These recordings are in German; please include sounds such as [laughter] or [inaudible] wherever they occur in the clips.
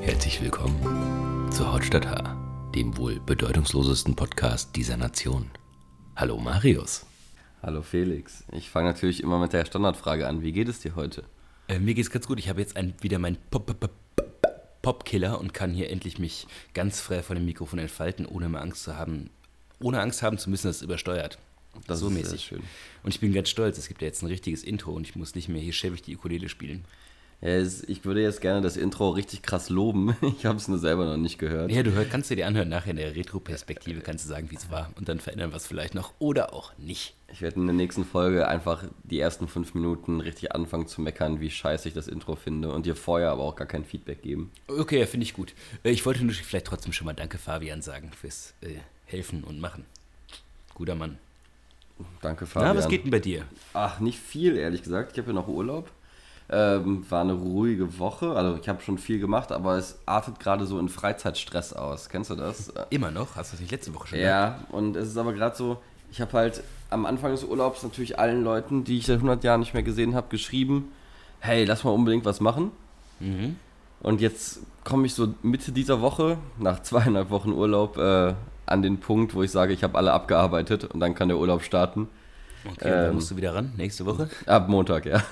Herzlich willkommen zu Hauptstadt H, dem wohl bedeutungslosesten Podcast dieser Nation. Hallo Marius. Hallo Felix. Ich fange natürlich immer mit der Standardfrage an. Wie geht es dir heute? Äh, mir geht's ganz gut. Ich habe jetzt ein, wieder Pop, Pop, Pop, Popkiller und kann hier endlich mich ganz frei von dem Mikrofon entfalten, ohne mehr Angst zu haben, ohne Angst haben zu müssen, dass es übersteuert. Das so ist mäßig. schön. Und ich bin ganz stolz. Es gibt ja jetzt ein richtiges Intro und ich muss nicht mehr hier schäbig die Ukulele spielen. Ja, ich würde jetzt gerne das Intro richtig krass loben. [laughs] Ich habe es nur selber noch nicht gehört. Ja, du hör, kannst dir die anhören. Nachher in der Retro-Perspektive kannst du sagen, wie es war. Und dann verändern wir es vielleicht noch oder auch nicht. Ich werde in der nächsten Folge einfach die ersten fünf Minuten richtig anfangen zu meckern, wie scheiße ich das Intro finde und dir vorher aber auch gar kein Feedback geben. Okay, finde ich gut. Äh, Ich wollte nur vielleicht trotzdem schon mal Danke, Fabian, sagen fürs äh, Helfen und Machen. Guter Mann. Danke, Fabian. Na, was geht denn bei dir? Ach, nicht viel, ehrlich gesagt. Ich habe ja noch Urlaub. Ähm, war eine ruhige Woche. Also ich habe schon viel gemacht, aber es artet gerade so in Freizeitstress aus. Kennst du das? Immer noch? Hast du das nicht letzte Woche schon gehabt? Ja, und es ist aber gerade so, ich habe halt am Anfang des Urlaubs natürlich allen Leuten, die ich seit 100 Jahren nicht mehr gesehen habe, geschrieben, hey, lass mal unbedingt was machen. Mhm. Und jetzt komme ich so Mitte dieser Woche, nach zweieinhalb Wochen Urlaub, äh, an den Punkt, wo ich sage, ich habe alle abgearbeitet und dann kann der Urlaub starten. Okay, da Ähm. musst du wieder ran, nächste Woche. Ab Montag, ja.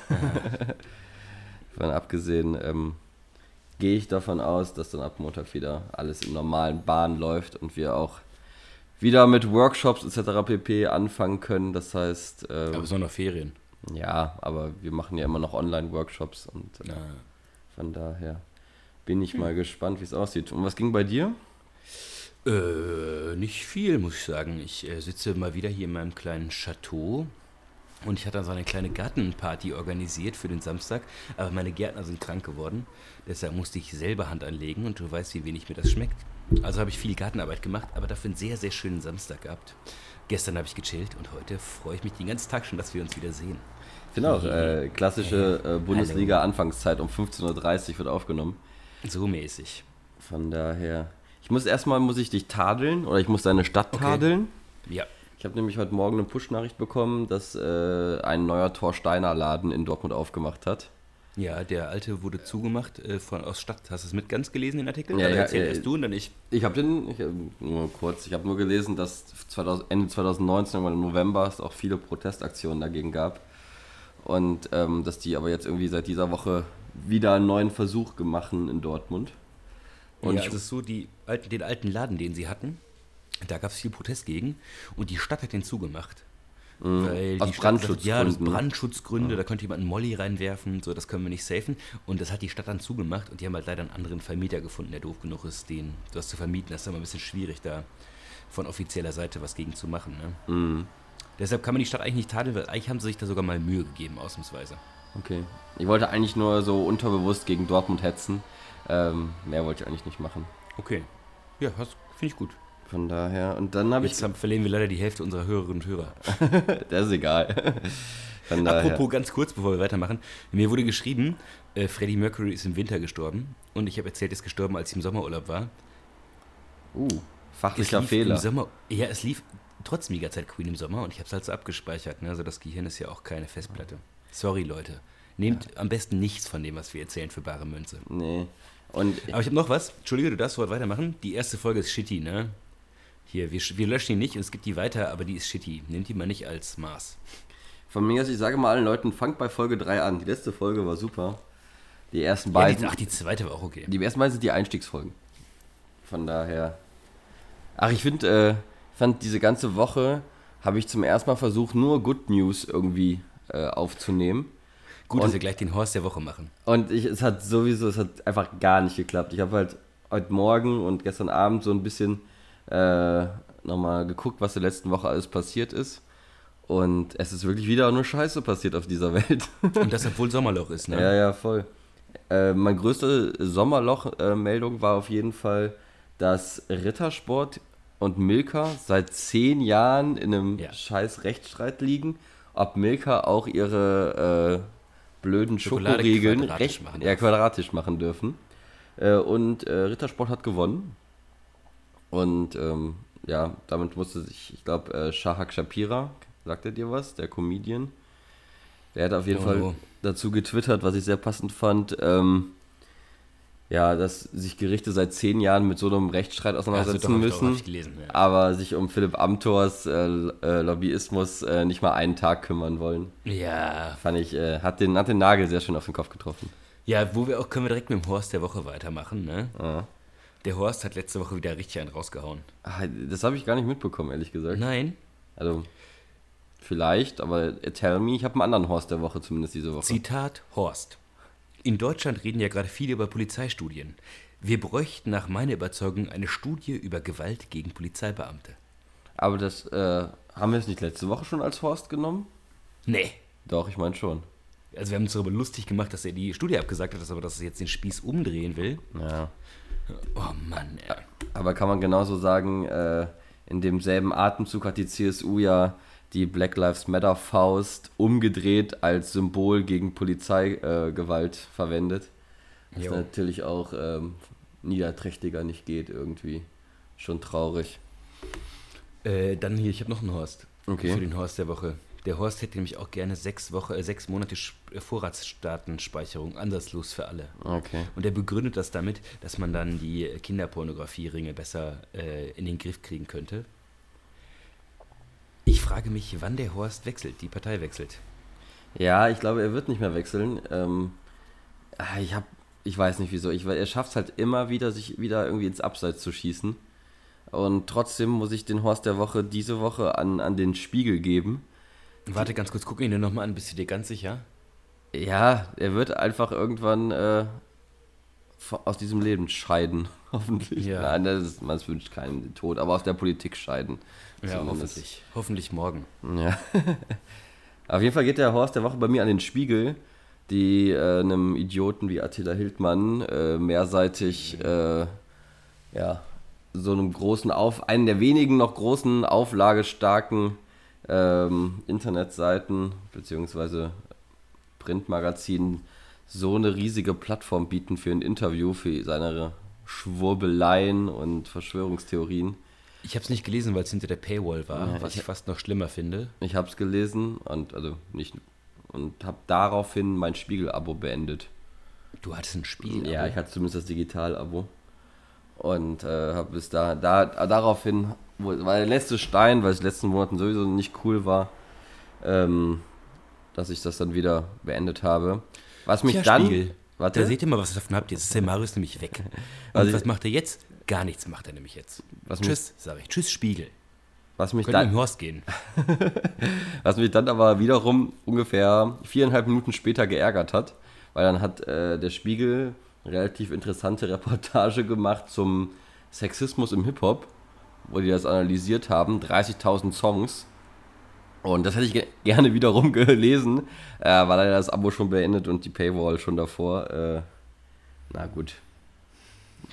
[laughs] Von abgesehen ähm, gehe ich davon aus, dass dann ab Montag wieder alles in normalen Bahnen läuft und wir auch wieder mit Workshops etc. pp. anfangen können. Das heißt, ähm, Aber es sind noch Ferien. ja, aber wir machen ja immer noch Online-Workshops und äh, Na, von daher bin ich mal gespannt, wie es aussieht. Und was ging bei dir? Äh, nicht viel, muss ich sagen. Ich äh, sitze mal wieder hier in meinem kleinen Chateau und ich hatte dann so eine kleine Gartenparty organisiert für den Samstag, aber meine Gärtner sind krank geworden. Deshalb musste ich selber Hand anlegen und du weißt, wie wenig mir das schmeckt. Also habe ich viel Gartenarbeit gemacht, aber dafür einen sehr, sehr schönen Samstag gehabt. Gestern habe ich gechillt und heute freue ich mich den ganzen Tag schon, dass wir uns wieder sehen. Genau, äh, klassische äh, Bundesliga-Anfangszeit um 15.30 Uhr wird aufgenommen. So mäßig. Von daher. Ich muss erstmal, muss ich dich tadeln oder ich muss deine Stadt Okay. tadeln. Ja. Ich habe nämlich heute Morgen eine Push-Nachricht bekommen, dass äh, ein neuer Thorsteiner Laden in Dortmund aufgemacht hat. Ja, der alte wurde zugemacht äh, von aus Stadt. Hast du es mit ganz gelesen, den Artikel? Ja, Oder ja, erzähl äh, erst du und dann ich. Ich habe den, ich, nur kurz, ich habe nur gelesen, dass 2000, Ende 2019, irgendwann im November, es auch viele Protestaktionen dagegen gab. Und ähm, dass die aber jetzt irgendwie seit dieser Woche wieder einen neuen Versuch gemacht in Dortmund. Und ja, ich, es ist so, die alten, den alten Laden, den sie hatten, da gab es viel Protest gegen und die Stadt hat den zugemacht. Weil Mhm. Aus die Stadt gesagt, hat, ja, Brandschutzgründen, ne? Brandschutzgründe, da könnte jemand einen Molly reinwerfen, so, das können wir nicht safen. Und das hat die Stadt dann zugemacht und die haben halt leider einen anderen Vermieter gefunden, der doof genug ist, den das zu vermieten. Das ist immer ein bisschen schwierig, da von offizieller Seite was gegen zu machen. Ne? Mhm. Deshalb kann man die Stadt eigentlich nicht tadeln, weil eigentlich haben sie sich da sogar mal Mühe gegeben, ausnahmsweise. okay. Ich wollte eigentlich nur so unterbewusst gegen Dortmund hetzen. Ähm, mehr wollte ich eigentlich nicht machen. Okay. Ja, das finde ich gut. Von daher. Und dann habe ich. Jetzt verlieren wir leider die Hälfte unserer Hörerinnen und Hörer. [laughs] Das ist egal. Von daher. Apropos ganz kurz, bevor wir weitermachen. Mir wurde geschrieben, äh, Freddie Mercury ist im Winter gestorben. Und ich habe erzählt, er ist gestorben, als ich im Sommerurlaub war. Uh, fachlicher Fehler. Sommer, ja, es lief trotzdem die ganze Zeit Queen im Sommer und ich habe es halt so abgespeichert. Ne? Also das Gehirn ist ja auch keine Festplatte. Sorry, Leute. Nehmt am besten nichts von dem, was wir erzählen, für bare Münze. Nee. Und Aber ich habe noch was. Entschuldige, du darfst sofort weitermachen. Die erste Folge ist shitty, ne? Hier, wir, wir löschen die nicht und es gibt die weiter, aber die ist shitty. Nehmt die mal nicht als Maß. von mir aus, ich sage mal allen Leuten, fangt bei Folge 3 an. Die letzte Folge war super. Die ersten Ja, beiden. die, ach, die zweite war auch okay. Die ersten beiden sind die Einstiegsfolgen. Von daher. Ach, ich finde, äh, fand diese ganze Woche habe ich zum ersten Mal versucht, nur Good News irgendwie äh, aufzunehmen. Gut, Und- dass wir gleich den Horst der Woche machen. Und ich, es hat sowieso, es hat einfach gar nicht geklappt. Ich habe halt heute Morgen und gestern Abend so ein bisschen äh, nochmal geguckt, was in der letzten Woche alles passiert ist. Und es ist wirklich wieder nur Scheiße passiert auf dieser [laughs] Welt. Und das, obwohl Sommerloch ist, ne? ja, ja, voll. Äh, meine größte Sommerloch-Meldung war auf jeden Fall, dass Rittersport und Milka seit zehn Jahren in einem Ja. scheiß Rechtsstreit liegen, ob Milka auch ihre äh, blöden Schokoriegeln quadratisch recht, machen ja, quadratisch machen dürfen. Äh, und äh, Rittersport hat gewonnen. Und ähm, ja, damit musste sich, ich glaube, äh, Shahak Shapira, sagt er dir was, der Comedian? Der hat auf jeden Oh. Fall dazu getwittert, was ich sehr passend fand. Ähm, ja, dass sich Gerichte seit zehn Jahren mit so einem Rechtsstreit auseinandersetzen Also doch, doch, müssen, ich gelesen, ja. aber sich um Philipp Amthors äh, äh, Lobbyismus äh, nicht mal einen Tag kümmern wollen. Ja, Fand ich, äh, hat, den, hat den Nagel sehr schön auf den Kopf getroffen. ja, wo wir auch, können wir direkt mit dem Horst der Woche weitermachen, ne? Ja. Der Horst hat letzte Woche wieder richtig einen rausgehauen. Das habe ich gar nicht mitbekommen, ehrlich gesagt. Nein, Also, vielleicht, aber tell me, ich habe einen anderen Horst der Woche zumindest diese Woche. Zitat Horst. In Deutschland reden ja gerade viele über Polizeistudien. Wir bräuchten nach meiner Überzeugung eine Studie über Gewalt gegen Polizeibeamte. Aber das, äh, haben wir es nicht letzte Woche schon als Horst genommen? Nee. Doch, ich meine schon. Also wir haben uns darüber lustig gemacht, dass er die Studie abgesagt hat, dass aber dass er jetzt den Spieß umdrehen will. Ja. Oh Mann, ey. Aber kann man genauso sagen, äh, in demselben Atemzug hat die CSU ja die Black Lives Matter Faust umgedreht als Symbol gegen Polizeigewalt äh, verwendet. Was Jo. natürlich auch ähm, niederträchtiger nicht geht irgendwie. Schon traurig. Äh, dann hier, ich habe noch einen Horst. Okay. Für den Horst der Woche. Der Horst hätte nämlich auch gerne sechs, Woche, äh, sechs Monate äh, Vorratsdatenspeicherung, ansatzlos für alle. Okay. Und er begründet das damit, dass man dann die Kinderpornografie-Ringe besser äh, in den Griff kriegen könnte. Ich frage mich, wann der Horst wechselt, die Partei wechselt. Ja, ich glaube, er wird nicht mehr wechseln. Ähm, ah, ich habe, ich weiß nicht wieso. Ich, er schafft es halt immer wieder, sich wieder irgendwie ins Abseits zu schießen. Und trotzdem muss ich den Horst der Woche diese Woche an, an den Spiegel geben. Warte ganz kurz, guck ihn dir nochmal an, bist du dir ganz sicher? Ja, er wird einfach irgendwann äh, aus diesem Leben scheiden. [laughs] Hoffentlich. Ja. Nein, das ist, man wünscht keinen den Tod, aber aus der Politik scheiden. Ja, Zumindest. hoffentlich. Hoffentlich morgen. Ja. [laughs] Auf jeden Fall geht der Horst der Woche bei mir an den Spiegel, die äh, einem Idioten wie Attila Hildmann äh, mehrseitig, äh, ja, so einem großen Auf, einen der wenigen noch großen auflagestarken ähm, Internetseiten beziehungsweise Printmagazinen so eine riesige Plattform bieten für ein Interview, für seine Schwurbeleien und Verschwörungstheorien. Ich habe es nicht gelesen, weil es hinter der Paywall war, Ja, was ich- ich fast noch schlimmer finde. Ich habe es gelesen und also nicht und habe daraufhin mein Spiegel-Abo beendet. Du hattest ein Spiel. Ja, aber- ich hatte zumindest das Digital-Abo und äh, habe bis da, da daraufhin, war der letzte Stein, weil es in den letzten Monaten sowieso nicht cool war, ähm, dass ich das dann wieder beendet habe. Was mich Tja, dann, Spiegel. warte, Da seht ihr mal, was ihr davon habt. Jetzt ist der Marius nämlich weg. [laughs] Und Also was macht er jetzt? Gar nichts macht er nämlich jetzt. Was Tschüss, sage ich. Tschüss, Spiegel. was mich Könnt ihr dann, im Horst gehen. [laughs] Was mich dann aber wiederum ungefähr viereinhalb Minuten später geärgert hat, weil dann hat äh, der Spiegel eine relativ interessante Reportage gemacht zum Sexismus im Hip-Hop, wo die das analysiert haben, 30.000 Songs. Und das hätte ich ge gerne wiederum [laughs] gelesen, äh, war leider das Abo schon beendet und die Paywall schon davor. Äh, na gut.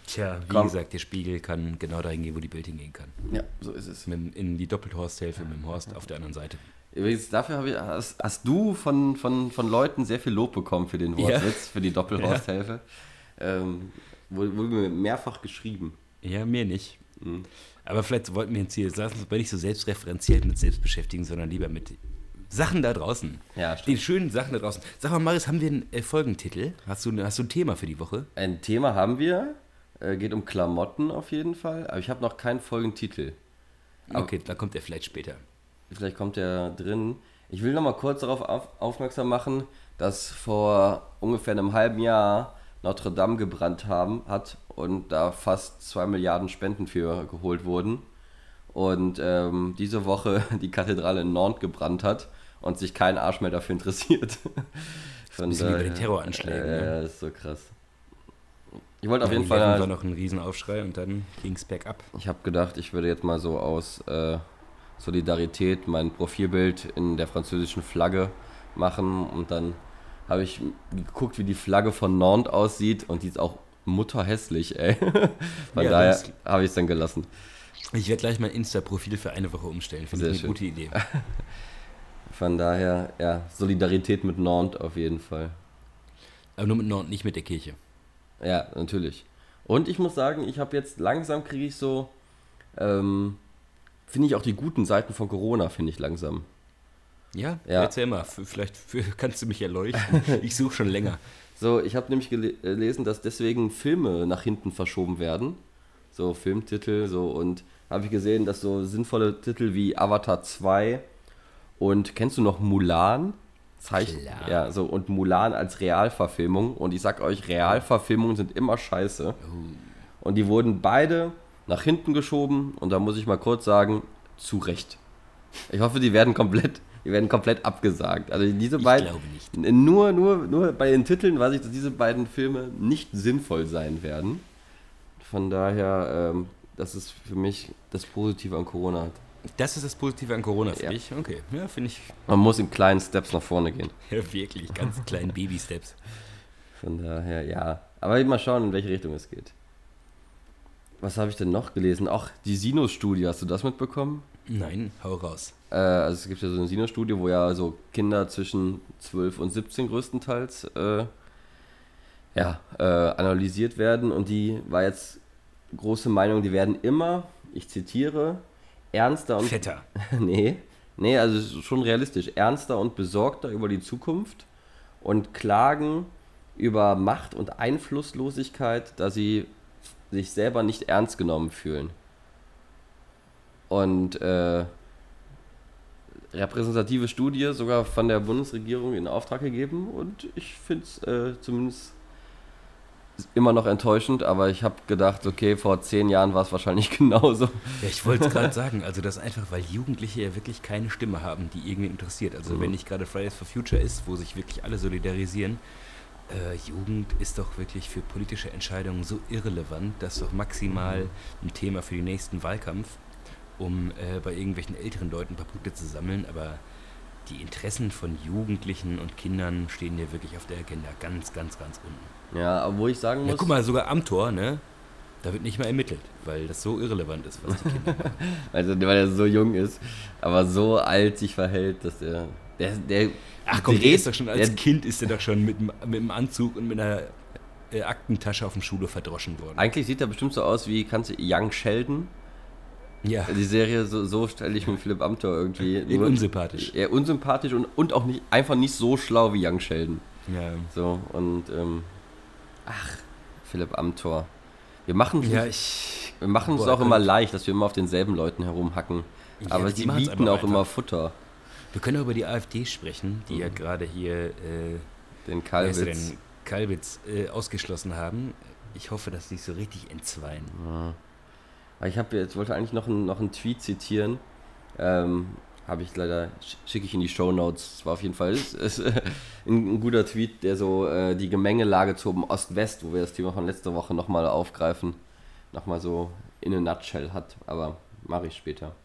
Tja, wie Komm. gesagt, der Spiegel kann genau dahin gehen, wo die Bild hingehen kann. Ja, so ist es. Mit, in die Doppelhorst-Hilfe mit dem Horst auf der anderen Seite. Übrigens, dafür ich, hast, hast du von, von, von Leuten sehr viel Lob bekommen für den Ja. Wortwitz, für die [laughs] Doppelhorsthilfe. Ähm, wurde, wurde mir mehrfach geschrieben. Ja, mir nicht. Mhm. Aber vielleicht wollten wir jetzt hier, lass uns nicht so selbstreferenziell mit selbst beschäftigen, sondern lieber mit Sachen da draußen. Ja, Den schönen Sachen da draußen. Sag mal, Marius, haben wir einen äh, Folgentitel? Hast du, hast du ein Thema für die Woche? Ein Thema haben wir, äh, geht um Klamotten auf jeden Fall, aber ich habe noch keinen Folgentitel. Aber- Okay, dann kommt er vielleicht später. Vielleicht kommt der drin. Ich will noch mal kurz darauf auf, aufmerksam machen, dass vor ungefähr einem halben Jahr Notre Dame gebrannt haben, hat und da fast 2 Milliarden Spenden für geholt wurden. Und ähm, diese Woche [laughs] die Kathedrale in Nantes gebrannt hat und sich kein Arsch mehr dafür interessiert. [laughs] Von Bisschen wie bei den Terroranschlägen, Äh, ne? Ja, das ist so krass. Ich wollte auf Ja, jeden die Letten war Fall. noch ein Riesenaufschrei und dann ging es bergab. Ich habe gedacht, ich würde jetzt mal so aus äh, Solidarität mein Profilbild in der französischen Flagge machen und dann habe ich geguckt, wie die Flagge von Nantes aussieht und die ist auch mutterhässlich, ey. [laughs] Von Ja, daher habe ich es dann gelassen. Ich werde gleich mein Insta-Profil für eine Woche umstellen. Finde ich eine gute Idee. [laughs] Von daher, ja, Solidarität mit Nantes auf jeden Fall. Aber nur mit Nord, nicht mit der Kirche. Ja, natürlich. Und ich muss sagen, ich habe jetzt langsam kriege ich so, ähm, finde ich auch die guten Seiten von Corona, finde ich langsam. Ja, Ja. erzähl mal. Vielleicht [laughs] kannst du mich erleuchten. Ich suche schon länger. [laughs] So, ich habe nämlich äh, gelesen, dass deswegen Filme nach hinten verschoben werden. So Filmtitel, so und habe ich gesehen, dass so sinnvolle Titel wie Avatar 2 und kennst du noch Mulan? Zeichen. Klar. Ja, so und Mulan als Realverfilmung und ich sag euch, Realverfilmungen sind immer scheiße. Und die wurden beide nach hinten geschoben und da muss ich mal kurz sagen, zu Recht. Ich hoffe, die werden komplett, die werden komplett abgesagt. Also diese Ich beiden, glaube nicht. nur, nur, nur bei den Titeln weiß ich, dass diese beiden Filme nicht sinnvoll sein werden. Von daher, ähm, das ist für mich das Positive an Corona. Das ist das Positive an Corona für Ja. dich? Okay, ja, finde ich Man muss in kleinen Steps nach vorne gehen. [laughs] ja, wirklich ganz kleinen Baby-Steps. Von daher, ja. Aber mal schauen, in welche Richtung es geht. Was habe ich denn noch gelesen? Ach, die Sinus-Studie, hast du das mitbekommen? Nein, hau raus. Äh, also es gibt ja so eine Sinus-Studie, wo ja so Kinder zwischen 12 und 17 größtenteils äh, ja, äh, analysiert werden und die war jetzt große Meinung, die werden immer, ich zitiere, ernster und Fetter. [laughs] nee, nee, also schon realistisch, ernster und besorgter über die Zukunft und klagen über Macht und Einflusslosigkeit, da sie sich selber nicht ernst genommen fühlen. Und äh, repräsentative Studie sogar von der Bundesregierung in Auftrag gegeben und ich finde es äh, zumindest immer noch enttäuschend, aber ich habe gedacht, okay, vor zehn Jahren war es wahrscheinlich [laughs] genauso. Ja, ich wollte es gerade sagen, also das einfach, weil Jugendliche ja wirklich keine Stimme haben, die irgendwie interessiert. Also wenn nicht gerade Fridays for Future ist, wo sich wirklich alle solidarisieren, äh, Jugend ist doch wirklich für politische Entscheidungen so irrelevant, dass doch maximal ein Thema für den nächsten Wahlkampf, um äh, bei irgendwelchen älteren Leuten ein paar Punkte zu sammeln, aber die Interessen von Jugendlichen und Kindern stehen ja wirklich auf der Agenda ganz, ganz, ganz unten. Ja, aber wo ich sagen muss, Ja, guck mal, sogar am Tor, ne? Da wird nicht mal ermittelt, weil das so irrelevant ist, was die Kinder machen. also [laughs] weil er so jung ist, aber so alt sich verhält, dass der, der, der Ach komm, der dreht- ist doch schon als der, Kind ist er doch schon mit, dem- mit dem Anzug und mit einer äh, Aktentasche auf dem Schule verdroschen worden. Eigentlich sieht er bestimmt so aus wie, kannst du Young Sheldon? Ja, Die Serie, so, so stelle ich mir Philipp Amthor irgendwie. in unsympathisch. Ja, unsympathisch und, und auch nicht, einfach nicht so schlau wie Young Sheldon. Ja, So, und, ähm, ach, Philipp Amthor. Wir machen ja ich. wir machen es auch immer leicht, dass wir immer auf denselben Leuten herumhacken. Ja, aber sie bieten auch immer einfach. Futter. Wir können auch über die AfD sprechen, die ja Mhm. gerade hier äh, Den Kalbitz. denn? Kalbitz äh, ausgeschlossen haben. Ich hoffe, dass sie sich so richtig entzweien. Ja. Aber ich habe jetzt wollte eigentlich noch einen, noch einen Tweet zitieren. Ähm, habe ich leider, sch- schicke ich in die Show Notes. Es war auf jeden Fall [laughs] ist, ist, ein, ein guter Tweet, der so äh, die Gemengelage zum Ost-West, wo wir das Thema von letzter Woche nochmal aufgreifen, nochmal so in a nutshell hat. Aber mache ich später.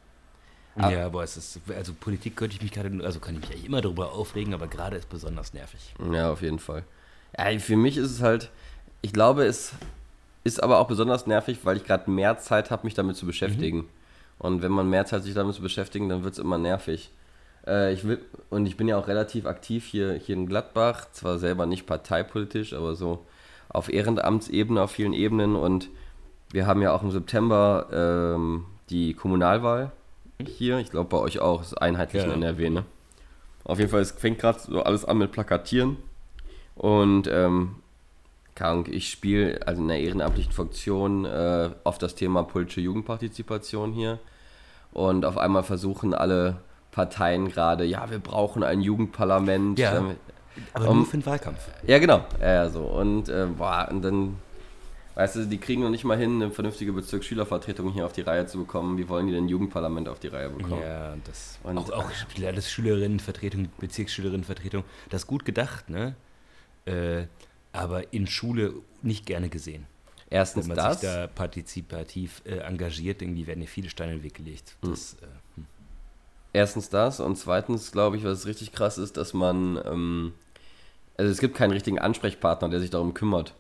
Ah. Ja, aber es ist, also Politik könnte ich mich gerade, also kann ich mich eigentlich immer darüber aufregen, aber gerade ist besonders nervig. Ja, auf jeden Fall. Ja, für mich ist es halt, ich glaube, es ist aber auch besonders nervig, weil ich gerade mehr Zeit habe, mich damit zu beschäftigen. Und wenn man mehr Zeit sich damit zu beschäftigen, dann wird es immer nervig. Äh, ich will, und ich bin ja auch relativ aktiv hier, hier in Gladbach, zwar selber nicht parteipolitisch, aber so auf Ehrenamtsebene, auf vielen Ebenen. Und wir haben ja auch im September ähm, die Kommunalwahl hier. Ich glaube bei euch auch, ist einheitlich Ja. in NRW, ne? Auf jeden Fall, es fängt gerade so alles an mit Plakatieren. Und ähm, Ahnung, ich spiele also in einer ehrenamtlichen Funktion äh, auf das Thema politische Jugendpartizipation hier. Und auf einmal versuchen alle Parteien gerade, ja, wir brauchen ein Jugendparlament. Ja. damit- Aber Um- nur für den Wahlkampf. ja, genau. Ja, so. Und, äh, boah, und dann, weißt du, die kriegen noch nicht mal hin, eine vernünftige Bezirksschülervertretung hier auf die Reihe zu bekommen. Wie wollen die denn ein Jugendparlament auf die Reihe bekommen? Ja, das Und- auch, auch alles Schülerinnenvertretung, Bezirksschülerinnenvertretung, das ist gut gedacht, ne? Äh, aber in Schule nicht gerne gesehen. Erstens Wenn man das. sich da partizipativ äh, engagiert, irgendwie werden hier viele Steine in den Weg gelegt. Hm. Das, äh, hm. Erstens das und zweitens glaube ich, was richtig krass ist, dass man, ähm, also es gibt keinen richtigen Ansprechpartner, der sich darum kümmert.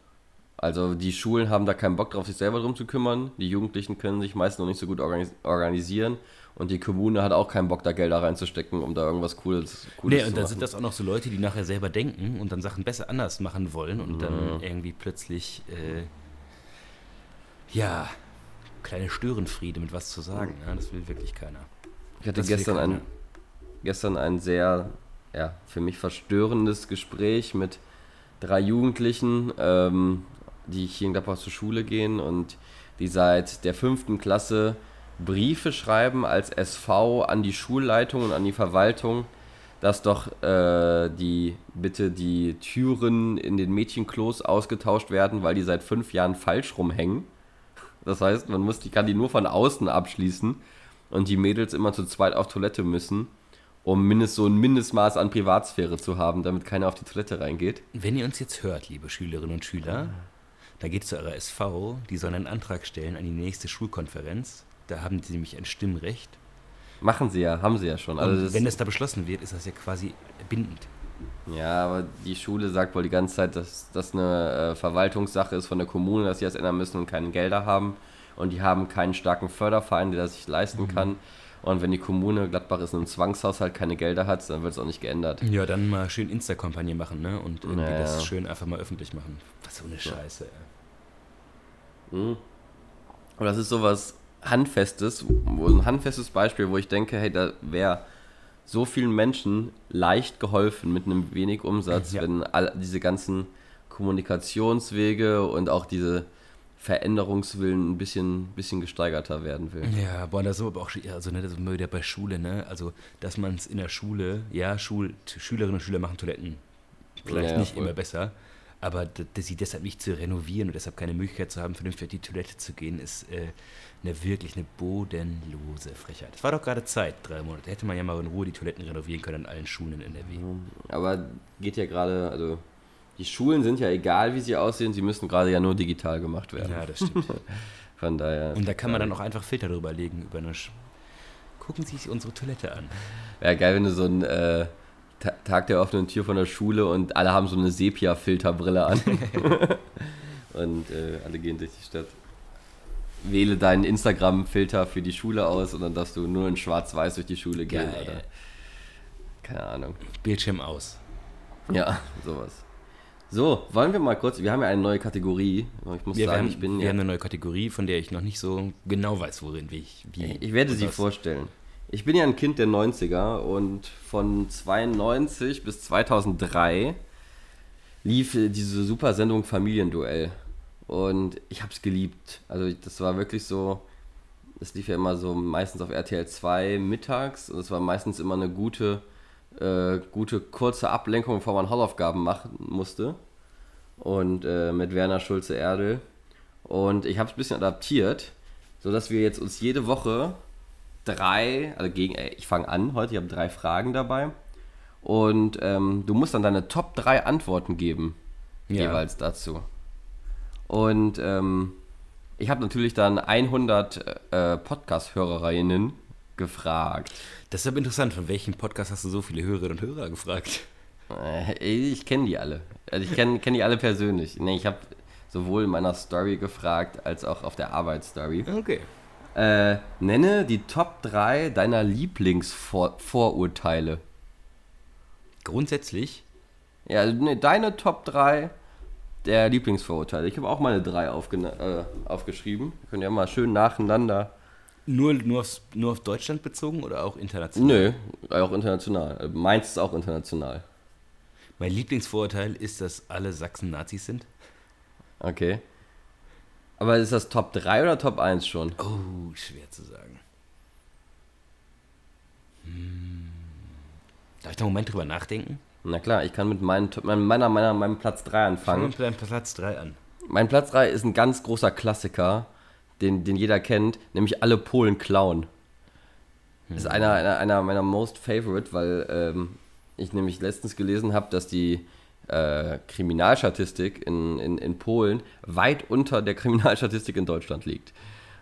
Also die Schulen haben da keinen Bock drauf, sich selber darum zu kümmern. Die Jugendlichen können sich meist noch nicht so gut organis organisieren und die Kommune hat auch keinen Bock, da Gelder reinzustecken, um da irgendwas Cooles, Cooles Nee, zu und dann machen. sind das auch noch so Leute, die nachher selber denken und dann Sachen besser anders machen wollen und dann irgendwie plötzlich, äh, ja, kleine Störenfriede mit was zu sagen. Ja, das will wirklich keiner. Ich hatte Das gestern ein, gestern ein sehr, ja, für mich verstörendes Gespräch mit drei Jugendlichen, ähm, die hier in Gladbach zur Schule gehen und die seit der fünften Klasse Briefe schreiben als SV an die Schulleitung und an die Verwaltung, dass doch äh, die bitte die Türen in den Mädchenklos ausgetauscht werden, weil die seit fünf Jahren falsch rumhängen. Das heißt, man muss die, kann die nur von außen abschließen und die Mädels immer zu zweit auf Toilette müssen, um mindest so ein Mindestmaß an Privatsphäre zu haben, damit keiner auf die Toilette reingeht. Wenn ihr uns jetzt hört, liebe Schülerinnen und Schüler, da geht zu eurer SV, die sollen einen Antrag stellen an die nächste Schulkonferenz. Da haben sie nämlich ein Stimmrecht. Machen sie ja, haben sie ja schon. Also das, wenn das da beschlossen wird, ist das ja quasi bindend. ja, aber die Schule sagt wohl die ganze Zeit, dass das eine äh, Verwaltungssache ist von der Kommune, dass sie das ändern müssen und keine Gelder haben. Und die haben keinen starken Förderverein, der das sich leisten kann. Und wenn die Kommune, Gladbach ist ein Zwangshaushalt, keine Gelder hat, dann wird es auch nicht geändert. Ja, dann mal schön Insta-Kampagne machen, ne? Und irgendwie Naja. das schön einfach mal öffentlich machen. Was so eine Scheiße, ey. Und das ist sowas Handfestes, wo ein handfestes Beispiel, wo ich denke, hey, da wäre so vielen Menschen leicht geholfen mit einem wenig Umsatz, Ja. wenn all diese ganzen Kommunikationswege und auch diese Veränderungswillen ein bisschen, bisschen gesteigerter werden will. Ja, boah, das ist aber auch, also, ne, das ist immer wieder bei Schule, ne? Also, dass man es in der Schule, ja, Schul Schülerinnen und Schüler machen Toiletten vielleicht Ja, nicht voll. immer besser, aber dass sie deshalb nicht zu renovieren und deshalb keine Möglichkeit zu haben, vernünftig auf die Toilette zu gehen, ist äh, eine wirklich eine bodenlose Frechheit. Es war doch gerade Zeit, drei Monate. Da hätte man ja mal in Ruhe die Toiletten renovieren können an allen Schulen in NRW. Aber geht ja gerade, also die Schulen sind ja egal, wie sie aussehen, sie müssen gerade ja nur digital gemacht werden. Ja, das stimmt. [laughs] Von daher. Und da kann man dann auch einfach Filter drüber legen über eine. Sch Gucken Sie sich unsere Toilette an. Wäre geil, wenn du so einen äh, Ta- Tag der offenen Tür von der Schule und alle haben so eine Sepia-Filterbrille an. [laughs] und äh, alle gehen durch die Stadt. Wähle deinen Instagram-Filter für die Schule aus und dann darfst du nur in schwarz-weiß durch die Schule gehen. Geil. Oder, keine Ahnung. Bildschirm aus. Ja, sowas. So, wollen wir mal kurz, wir haben ja eine neue Kategorie. Ich muss wir sagen, haben, ich bin wir ja, haben eine neue Kategorie, von der ich noch nicht so genau weiß, worin wie ich. Wie Ich werde sie was. vorstellen. Ich bin ja ein Kind der 90er und von 92 bis 2003 lief diese super Sendung Familienduell. Und ich habe es geliebt. Also das war wirklich so, das lief ja immer so meistens auf RTL 2 mittags und es war meistens immer eine gute, äh, gute kurze Ablenkung, bevor man Hausaufgaben machen musste. Und äh, mit Werner Schulze-Erdel. Und ich habe es ein bisschen adaptiert, sodass wir jetzt uns jede Woche drei, also gegen, äh, ich fange an heute, ich habe drei Fragen dabei. Und ähm, du musst dann deine Top 3 Antworten geben, Ja. jeweils dazu. Und ähm, ich habe natürlich dann 100 äh, Podcast-Hörerinnen gefragt. Das ist aber interessant. Von welchem Podcast hast du so viele Hörerinnen und Hörer gefragt? Äh, ich kenne die alle. Also ich kenne kenn die alle persönlich. Nee, ich habe sowohl in meiner Story gefragt, als auch auf der Arbeitsstory. Okay. Äh, nenne die Top 3 deiner Lieblingsvorurteile. Grundsätzlich, Ja, nee, deine Top 3 der Lieblingsvorurteile. Ich habe auch meine drei äh, aufgeschrieben. Wir können ja mal schön nacheinander. Nur, nur, aufs, nur auf Deutschland bezogen oder auch international? Nö, auch international. Meins ist auch international. Mein Lieblingsvorurteil ist, dass alle Sachsen Nazis sind. Okay. Aber ist das Top 3 oder Top 1 schon? Oh, schwer zu sagen. Hm. Darf ich da einen Moment drüber nachdenken? Na klar, ich kann mit meinen, meiner, meiner, meinem Platz 3 Fangen anfangen. wir mit deinem Platz 3 an. Mein Platz 3 ist ein ganz großer Klassiker, den, den jeder kennt, nämlich alle Polen klauen. Das ist einer, einer, einer meiner most favorite, weil ähm, ich nämlich letztens gelesen habe, dass die äh, Kriminalstatistik in, in, in Polen weit unter der Kriminalstatistik in Deutschland liegt.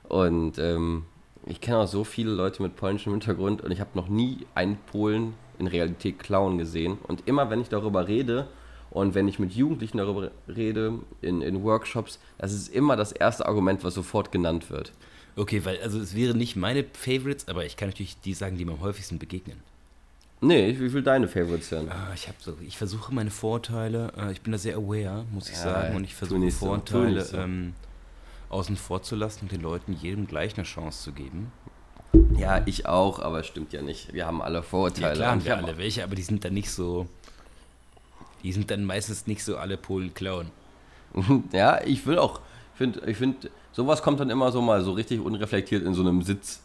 Und ähm, ich kenne auch so viele Leute mit polnischem Hintergrund und ich habe noch nie einen Polen in Realität klauen gesehen. Und immer wenn ich darüber rede und wenn ich mit Jugendlichen darüber rede, in, in Workshops, das ist immer das erste Argument, was sofort genannt wird. Okay, weil, also es wären nicht meine Favorites, aber ich kann natürlich die sagen, die mir am häufigsten begegnen. Nee, wie viel deine Favorites sind? Ah, ich habe so, ich versuche meine Vorteile, äh, ich bin da sehr aware, muss ich Ja, sagen, und ich versuche Vorteile so. ähm, außen vor zu lassen und den Leuten jedem gleich eine Chance zu geben. Ja, ich auch, aber es stimmt ja nicht. Wir haben alle Vorurteile. Ja, klar wir alle welche, aber die sind dann nicht so. Die sind dann meistens nicht so alle Polen klauen. [laughs] Ja, ich will auch. Ich finde, ich find, sowas kommt dann immer so mal so richtig unreflektiert in so einem Sitz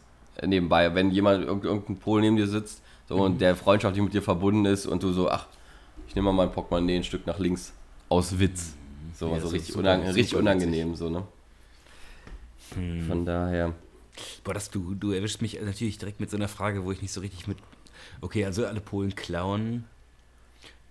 nebenbei. Wenn jemand, irgend- irgendein Pol neben dir sitzt so, und der freundschaftlich mit dir verbunden ist und du so, ach, ich nehme mal mein Portemonnaie ein Stück nach links. Aus Witz. So, Ja, so richtig, super- unang richtig super unangenehm, so, ne? Von daher. Boah, das, du, du erwischst mich natürlich direkt mit so einer Frage, wo ich nicht so richtig mit. Okay, also alle Polen klauen.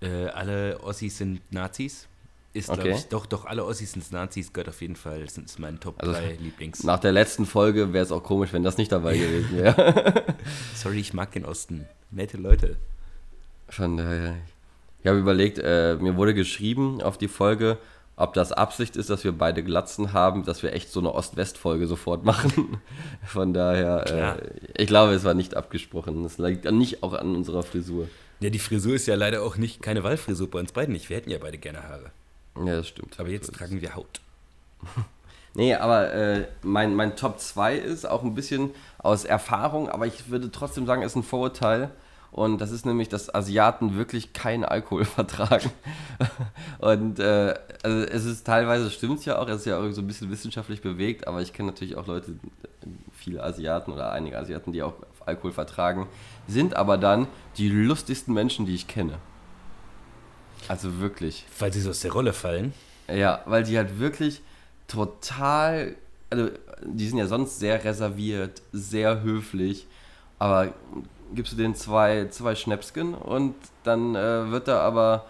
Äh, alle Ossis sind Nazis. Ist, glaube Okay. ich, doch, doch, alle Ossis sind Nazis, gehört auf jeden Fall. Das ist mein Top Also, 3 Lieblings. Nach der letzten Folge wäre es auch komisch, wenn das nicht dabei [laughs] gewesen wäre. [laughs] Sorry, ich mag den Osten. Nette Leute. Von daher. Ich habe überlegt, äh, mir wurde geschrieben auf die Folge, ob das Absicht ist, dass wir beide Glatzen haben, dass wir echt so eine Ost-West-Folge sofort machen. [laughs] Von daher, äh, ich glaube, es war nicht abgesprochen. Es liegt dann nicht auch an unserer Frisur. Ja, die Frisur ist ja leider auch nicht keine Wahlfrisur bei uns beiden nicht. Wir hätten ja beide gerne Haare. Ja, das stimmt. Aber jetzt tragen wir Haut. [laughs] Nee, aber äh, mein, mein Top 2 ist auch ein bisschen aus Erfahrung, aber ich würde trotzdem sagen, es ist ein Vorurteil. Und das ist nämlich, dass Asiaten wirklich keinen Alkohol [laughs] vertragen. Und äh, also es ist teilweise stimmt ja auch, es ist ja auch so ein bisschen wissenschaftlich bewegt, aber ich kenne natürlich auch Leute, viele Asiaten oder einige Asiaten, die auch Alkohol vertragen, sind aber dann die lustigsten Menschen, die ich kenne. Also wirklich. Weil sie so aus der Rolle fallen. Ja, weil die halt wirklich total, also die sind ja sonst sehr reserviert, sehr höflich, aber gibst du denen zwei, zwei Schnäpsken und dann äh, wird da aber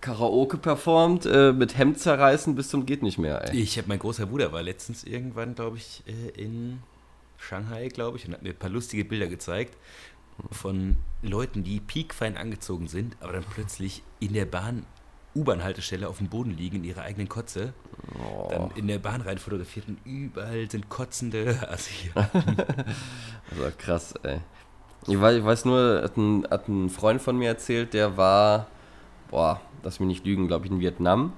Karaoke performt äh, mit Hemd zerreißen bis zum geht nicht mehr, ey. Ich habe mein großer Bruder war letztens irgendwann, glaube ich, äh, in Shanghai, glaube ich, und hat mir ein paar lustige Bilder gezeigt von Leuten, die piekfein angezogen sind, aber dann plötzlich in der Bahn U-Bahn-Haltestelle auf dem Boden liegen in ihrer eigenen Kotze, dann in der Bahn rein fotografiert und überall sind kotzende Asiaten. [laughs] Also krass, ey. Ich weiß, ich weiß nur, hat ein, hat ein Freund von mir erzählt, der war, boah, lass mich nicht lügen, glaube ich, in Vietnam.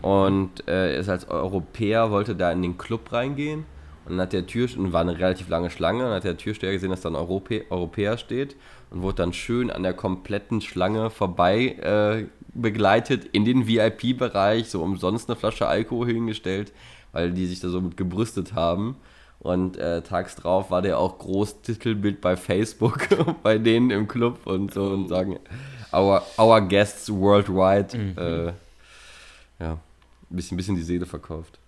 Und äh, er ist als Europäer, wollte da in den Club reingehen. Und dann hat der Tür, und war eine relativ lange Schlange, und dann hat der Türsteher gesehen, dass da ein Europä Europäer steht und wurde dann schön an der kompletten Schlange vorbei äh, begleitet in den VIP-Bereich, so umsonst eine Flasche Alkohol hingestellt, weil die sich da so mit gebrüstet haben. Und äh, tags drauf war der auch Großtitelbild bei Facebook [laughs] bei denen im Club und so und sagen, our, our guests worldwide. Äh, ja, ein bisschen, bisschen die Seele verkauft.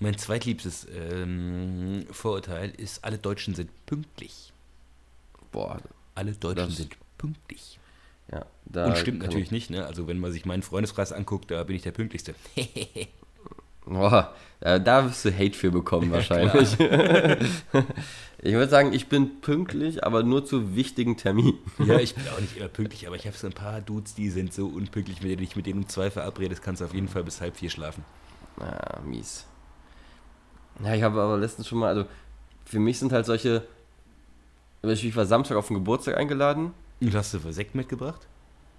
Mein zweitliebstes ähm, Vorurteil ist, alle Deutschen sind pünktlich. Boah, Alle Deutschen Das- sind pünktlich. ja. Da Und stimmt natürlich nicht, ne? Also wenn man sich meinen Freundeskreis anguckt, da bin ich der pünktlichste. [laughs] Boah, da, wirst du Hate für bekommen [laughs] wahrscheinlich. [laughs] ich würde sagen, ich bin pünktlich, aber nur zu wichtigen Terminen. ja, ich bin auch nicht immer pünktlich, aber ich habe so ein paar Dudes, die sind so unpünktlich, wenn du dich mit denen um zwei verabredest, kannst du auf jeden Fall bis halb vier schlafen. Ah, mies. Ja, ich habe aber letztens schon mal, also für mich sind halt solche, ich war Samstag auf den Geburtstag eingeladen. Und hast du Sekt mitgebracht?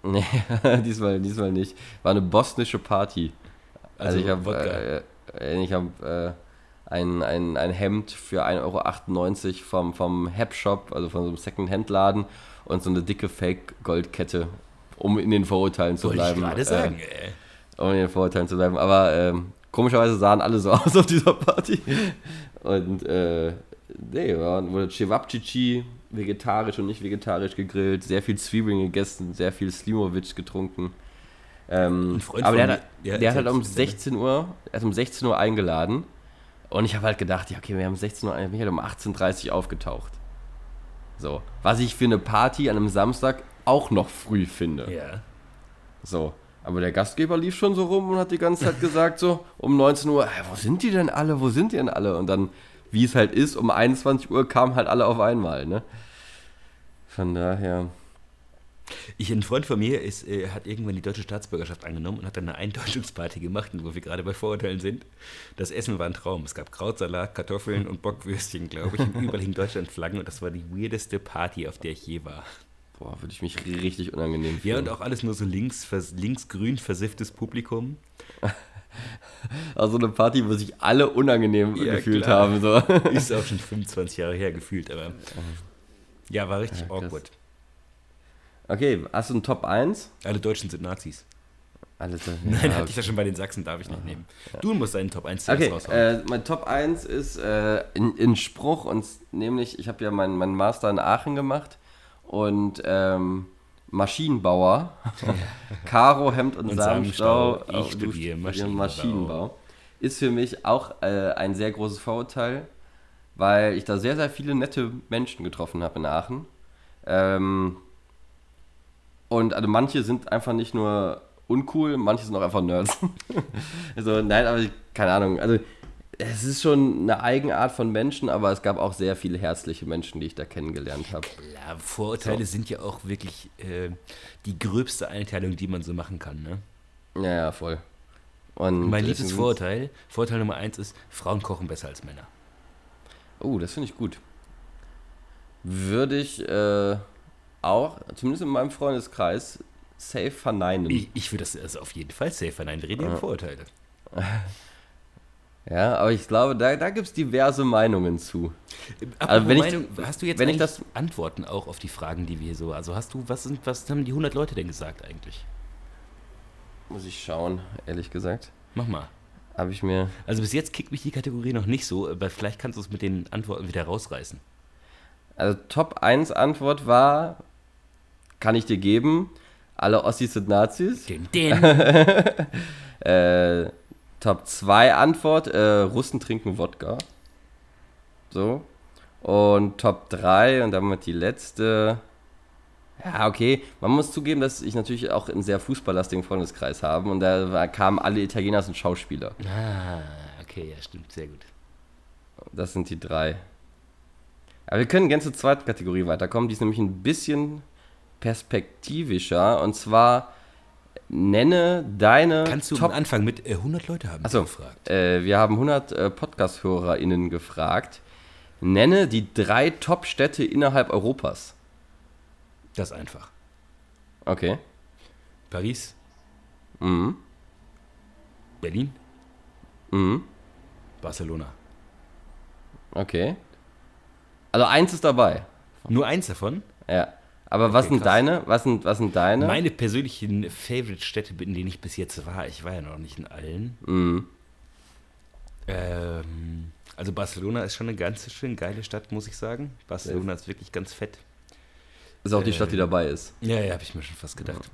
Nee, [laughs] diesmal, diesmal nicht. War eine bosnische Party. Also, ich habe äh, ich hab, äh, ein, ein, ein Hemd für 1,98 Euro vom, vom Hep-Shop, also von so einem Second-Hand-Laden und so eine dicke Fake-Goldkette, um in den Vorurteilen zu Wollte ich bleiben. gerade Äh, sagen, ey. um in den Vorurteilen zu bleiben. Aber ähm, komischerweise sahen alle so [laughs] aus auf dieser Party. Und äh, nee, wurde Cevapcici vegetarisch und nicht vegetarisch gegrillt, sehr viel Zwiebeln gegessen, sehr viel Slimovic getrunken. Ähm, Ein Freund aber von der, hat, mir- ja, der hat halt um erzähl's bitte. 16 Uhr, er ist um 16 Uhr eingeladen. Und ich habe halt gedacht, ja, okay, wir haben 16 Uhr, ich bin halt um 18.30 Uhr aufgetaucht. So. Was ich für eine Party an einem Samstag auch noch früh finde. Ja. So. Aber der Gastgeber lief schon so rum und hat die ganze Zeit gesagt, so um 19 Uhr, "Hä, wo sind die denn alle? Wo sind die denn alle? Und dann, wie es halt ist, um 21 Uhr kamen halt alle auf einmal, ne? Von daher. Ich, ein Freund von mir ist, äh, hat irgendwann die deutsche Staatsbürgerschaft angenommen und hat dann eine Eindeutschungsparty gemacht, wo wir gerade bei Vorurteilen sind. Das Essen war ein Traum. Es gab Krautsalat, Kartoffeln und Bockwürstchen, glaube ich. Und [laughs] überall hingen Deutschlandflaggen und das war die weirdeste Party, auf der ich je war. Boah, würde ich mich richtig unangenehm Ja, fühlen. und auch alles nur so links, vers linksgrün versifftes Publikum. [laughs] Also eine Party, wo sich alle unangenehm Ja, gefühlt klar. haben. So. [laughs] Ist auch schon 25 Jahre her gefühlt, aber. Ja, war richtig Ja, awkward. Okay, hast du einen Top 1? Alle Deutschen sind Nazis. Alles [laughs] Nein, hatte ich ja schon bei den Sachsen, darf ich nicht nehmen. Du musst deinen Top 1 zuerst Okay, raushauen. äh, mein Top 1 ist äh, in, in Spruch und nämlich, ich habe ja meinen meinen Master in Aachen gemacht und ähm, Maschinenbauer, [laughs] Karo, Hemd und, Und Samenstau, Samenstau, ich oh, du studiere Maschinenbau. Maschinenbau, ist für mich auch äh, ein sehr großes Vorurteil, weil ich da sehr, sehr viele nette Menschen getroffen habe in Aachen. Ähm, und also manche sind einfach nicht nur uncool, manche sind auch einfach Nerds. [laughs] also, nein, aber ich- keine Ahnung. Also, es ist schon eine Eigenart von Menschen, aber es gab auch sehr viele herzliche Menschen, die ich da kennengelernt habe. Ja, Vorurteile So. sind ja auch wirklich äh, die gröbste Einteilung, die man so machen kann. Ne? Ja, ja, voll. Und Mein liebstes Vorurteil, Vorurteil Nummer eins ist, Frauen kochen besser als Männer. Oh, das finde ich gut. Würde ich äh, auch, zumindest in meinem Freundeskreis, safe verneinen. Ich, ich würde das also auf jeden Fall safe nein, wir reden über Vorurteile. [laughs] Ja, aber ich glaube, da, da gibt es diverse Meinungen zu. Apropos Also wenn ich- Meinung, hast du jetzt wenn ich das- Antworten auch auf die Fragen, die wir so, also hast du, was sind, was haben die 100 Leute denn gesagt eigentlich? Muss ich schauen, ehrlich gesagt. Mach mal. Habe ich mir. Also bis jetzt kickt mich die Kategorie noch nicht so, aber vielleicht kannst du es mit den Antworten wieder rausreißen. Also Top 1 Antwort war, kann ich dir geben, alle Ossis sind Nazis. Den, den. [laughs] [laughs] Äh, Top 2 Antwort, äh, Russen trinken Wodka. So. Und Top 3 und damit die letzte. Ja, okay. Man muss zugeben, dass ich natürlich auch einen sehr fußballlastigen Freundeskreis habe und da kamen alle Italiener sind Schauspieler. ah, okay, ja, stimmt, sehr gut. Das sind die drei. Aber wir können gerne zur zweiten Kategorie weiterkommen. Die ist nämlich ein bisschen perspektivischer. Und zwar nenne deine Kannst du Top anfangen mit äh, 100 Leute haben Achso, gefragt? äh, wir haben 100 äh, Podcast-HörerInnen gefragt. Nenne die drei Top-Städte innerhalb Europas. Das ist einfach. Okay. Paris, Mhm. Berlin, Mhm. Barcelona. Okay. Also eins ist dabei. Nur eins davon. Ja. Aber was Okay, sind krass. deine? Was sind, was sind deine? Meine persönlichen Favorite-Städte, in denen ich bis jetzt war, ich war ja noch nicht in allen. Mhm. Ähm, also Barcelona ist schon eine ganz schön geile Stadt, muss ich sagen. Barcelona ist wirklich ganz fett. Ist auch die Äh, Stadt, die dabei ist. Ja, ja, habe ich mir schon fast gedacht.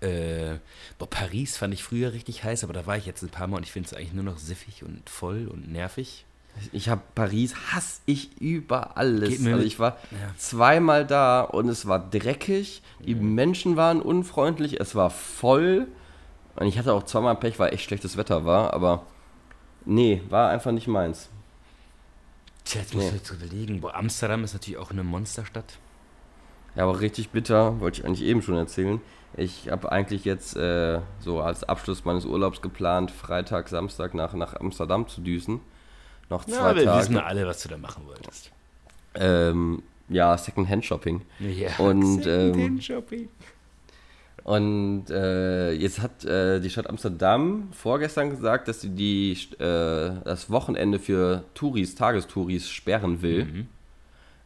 Äh, boah, Paris fand ich früher richtig heiß, aber da war ich jetzt ein paar Mal und ich finde es eigentlich nur noch siffig und voll und nervig. Ich habe Paris, hasse ich über alles. Also ich war Ja. zweimal da und es war dreckig, die Menschen waren unfreundlich, es war voll und ich hatte auch zweimal Pech, weil echt schlechtes Wetter war, aber nee, war einfach nicht meins. Tja, jetzt muss ich Nee. jetzt überlegen. Boah, Amsterdam ist natürlich auch eine Monsterstadt. Ja, aber richtig bitter, wollte ich eigentlich eben schon erzählen. Ich habe eigentlich jetzt äh, so als Abschluss meines Urlaubs geplant, Freitag, Samstag nach, nach Amsterdam zu düsen. Noch zwei Ja, wir Tage. wissen alle, was du da machen wolltest. Ähm, ja, Second-Hand-Shopping. Ja, [laughs] Und, ähm, Shopping. Und äh, jetzt hat äh, die Stadt Amsterdam vorgestern gesagt, dass sie die, äh, das Wochenende für Touris, Tagestouris sperren will. Mhm.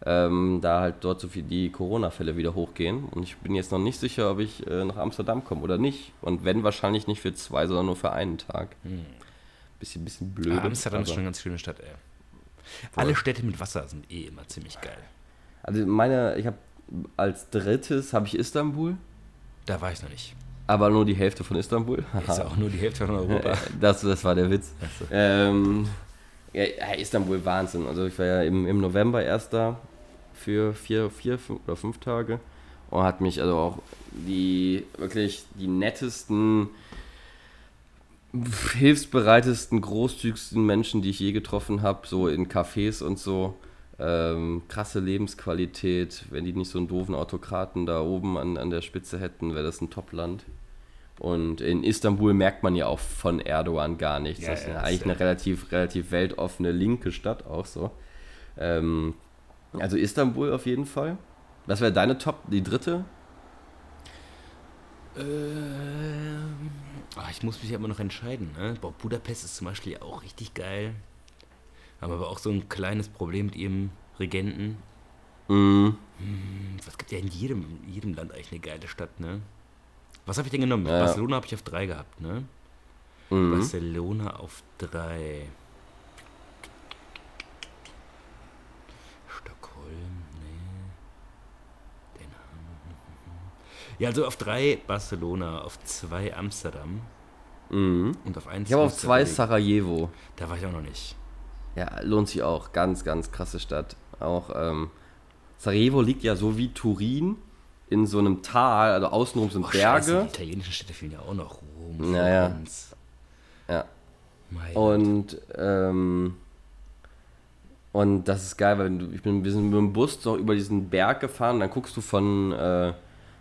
Ähm, da halt dort so viel die Corona-Fälle wieder hochgehen. Und ich bin jetzt noch nicht sicher, ob ich äh, nach Amsterdam komme oder nicht. Und wenn, wahrscheinlich nicht für zwei, sondern nur für einen Tag. Bisschen, bisschen blöd. Ja, Amsterdam ist schon eine ganz schöne Stadt, ey. Alle Städte mit Wasser sind eh immer ziemlich geil. Also meine, ich habe als drittes habe ich Istanbul, Da war ich noch nicht. aber nur die Hälfte von Istanbul. [laughs] Ist auch nur die Hälfte von Europa. [laughs] Das, das war der Witz. Ähm, ja, ja, Istanbul, Wahnsinn. Also ich war ja im, im November erst da für vier, vier fünf oder fünf Tage und hat mich also auch die wirklich die nettesten, hilfsbereitesten, großzügigsten Menschen, die ich je getroffen habe, so in Cafés und so. Ähm, krasse Lebensqualität. Wenn die nicht so einen doofen Autokraten da oben an, an der Spitze hätten, wäre das ein Top-Land. Und in Istanbul merkt man ja auch von Erdogan gar nichts. Ja, das ist ja, eigentlich eine relativ, relativ weltoffene linke Stadt auch so. Ähm, also Istanbul auf jeden Fall. Was wäre deine Top, die dritte? Ähm, Ah, ich muss mich ja immer noch entscheiden. Ne? Boah, Budapest ist zum Beispiel auch richtig geil. Haben aber auch so ein kleines Problem mit ihrem Regenten. Mhm. Hm, Es gibt ja in jedem, jedem Land eigentlich eine geile Stadt, ne? Was habe ich denn genommen? Ja. Barcelona habe ich auf drei gehabt, ne? Mhm. Barcelona auf drei. Stockholm, nee. Den Haag. Ja, also auf drei Barcelona, auf zwei Amsterdam Mhm. und auf eins. Ich habe auf zwei. Sarajevo. Da war ich auch noch nicht. Ja, lohnt sich auch. Ganz, ganz krasse Stadt. Auch ähm, Sarajevo liegt ja so wie Turin in so einem Tal, also außenrum sind Oh, Scheiße, Berge. die italienischen Städte fehlen ja auch noch. Rom, Naja. Florenz. Ja. Mailand. Und, ähm, und das ist geil, weil ich bin, wir sind mit dem Bus so über diesen Berg gefahren und dann guckst du von, äh,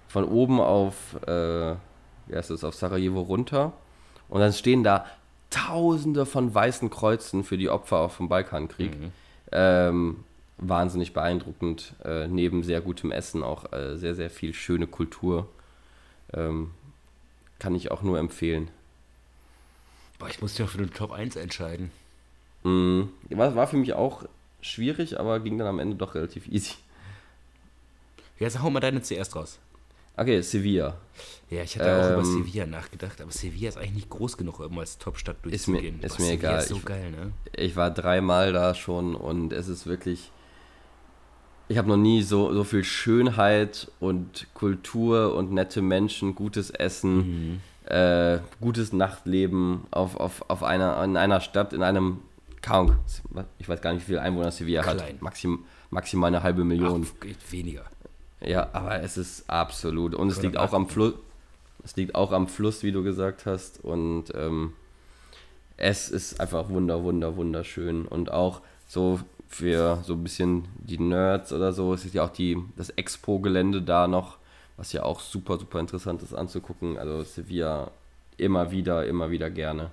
von oben auf, äh, wie heißt das, auf Sarajevo runter und dann stehen da tausende von weißen Kreuzen für die Opfer vom Balkankrieg. Mhm. Ähm, wahnsinnig beeindruckend, äh, neben sehr gutem Essen auch äh, sehr, sehr viel schöne Kultur. Ähm, kann ich auch nur empfehlen. Boah, ich muss mich noch für den Top 1 entscheiden. Mhm. War, war für mich auch schwierig, aber ging dann am Ende doch relativ easy. Jetzt hau mal deine zuerst raus. Okay, Sevilla. Ja, ich hatte auch über Ähm, Sevilla nachgedacht, aber Sevilla ist eigentlich nicht groß genug, um als Topstadt Ist mir- durchzugehen. ist Boah, mir Sevilla egal. ist so Ich- geil, ne? Ich war dreimal da schon und es ist wirklich. Ich habe noch nie so, so viel Schönheit und Kultur und nette Menschen, gutes Essen, äh, gutes Nachtleben auf, auf, auf einer, in einer Stadt, in einem Kaum, ich weiß gar nicht, wie viele Einwohner Sevilla Klein. hat. Maxim, maximal eine halbe Million. Ach, weniger. Ja, aber es ist absolut. Und es liegt auch am. Fluss. Es liegt auch am Fluss, wie du gesagt hast. Und ähm, es ist einfach wunder, wunder, wunderschön. Und auch so für so ein bisschen die Nerds oder so, es ist ja auch die, das Expo-Gelände da noch, was ja auch super, super interessant ist anzugucken. Also Sevilla immer wieder, immer wieder gerne.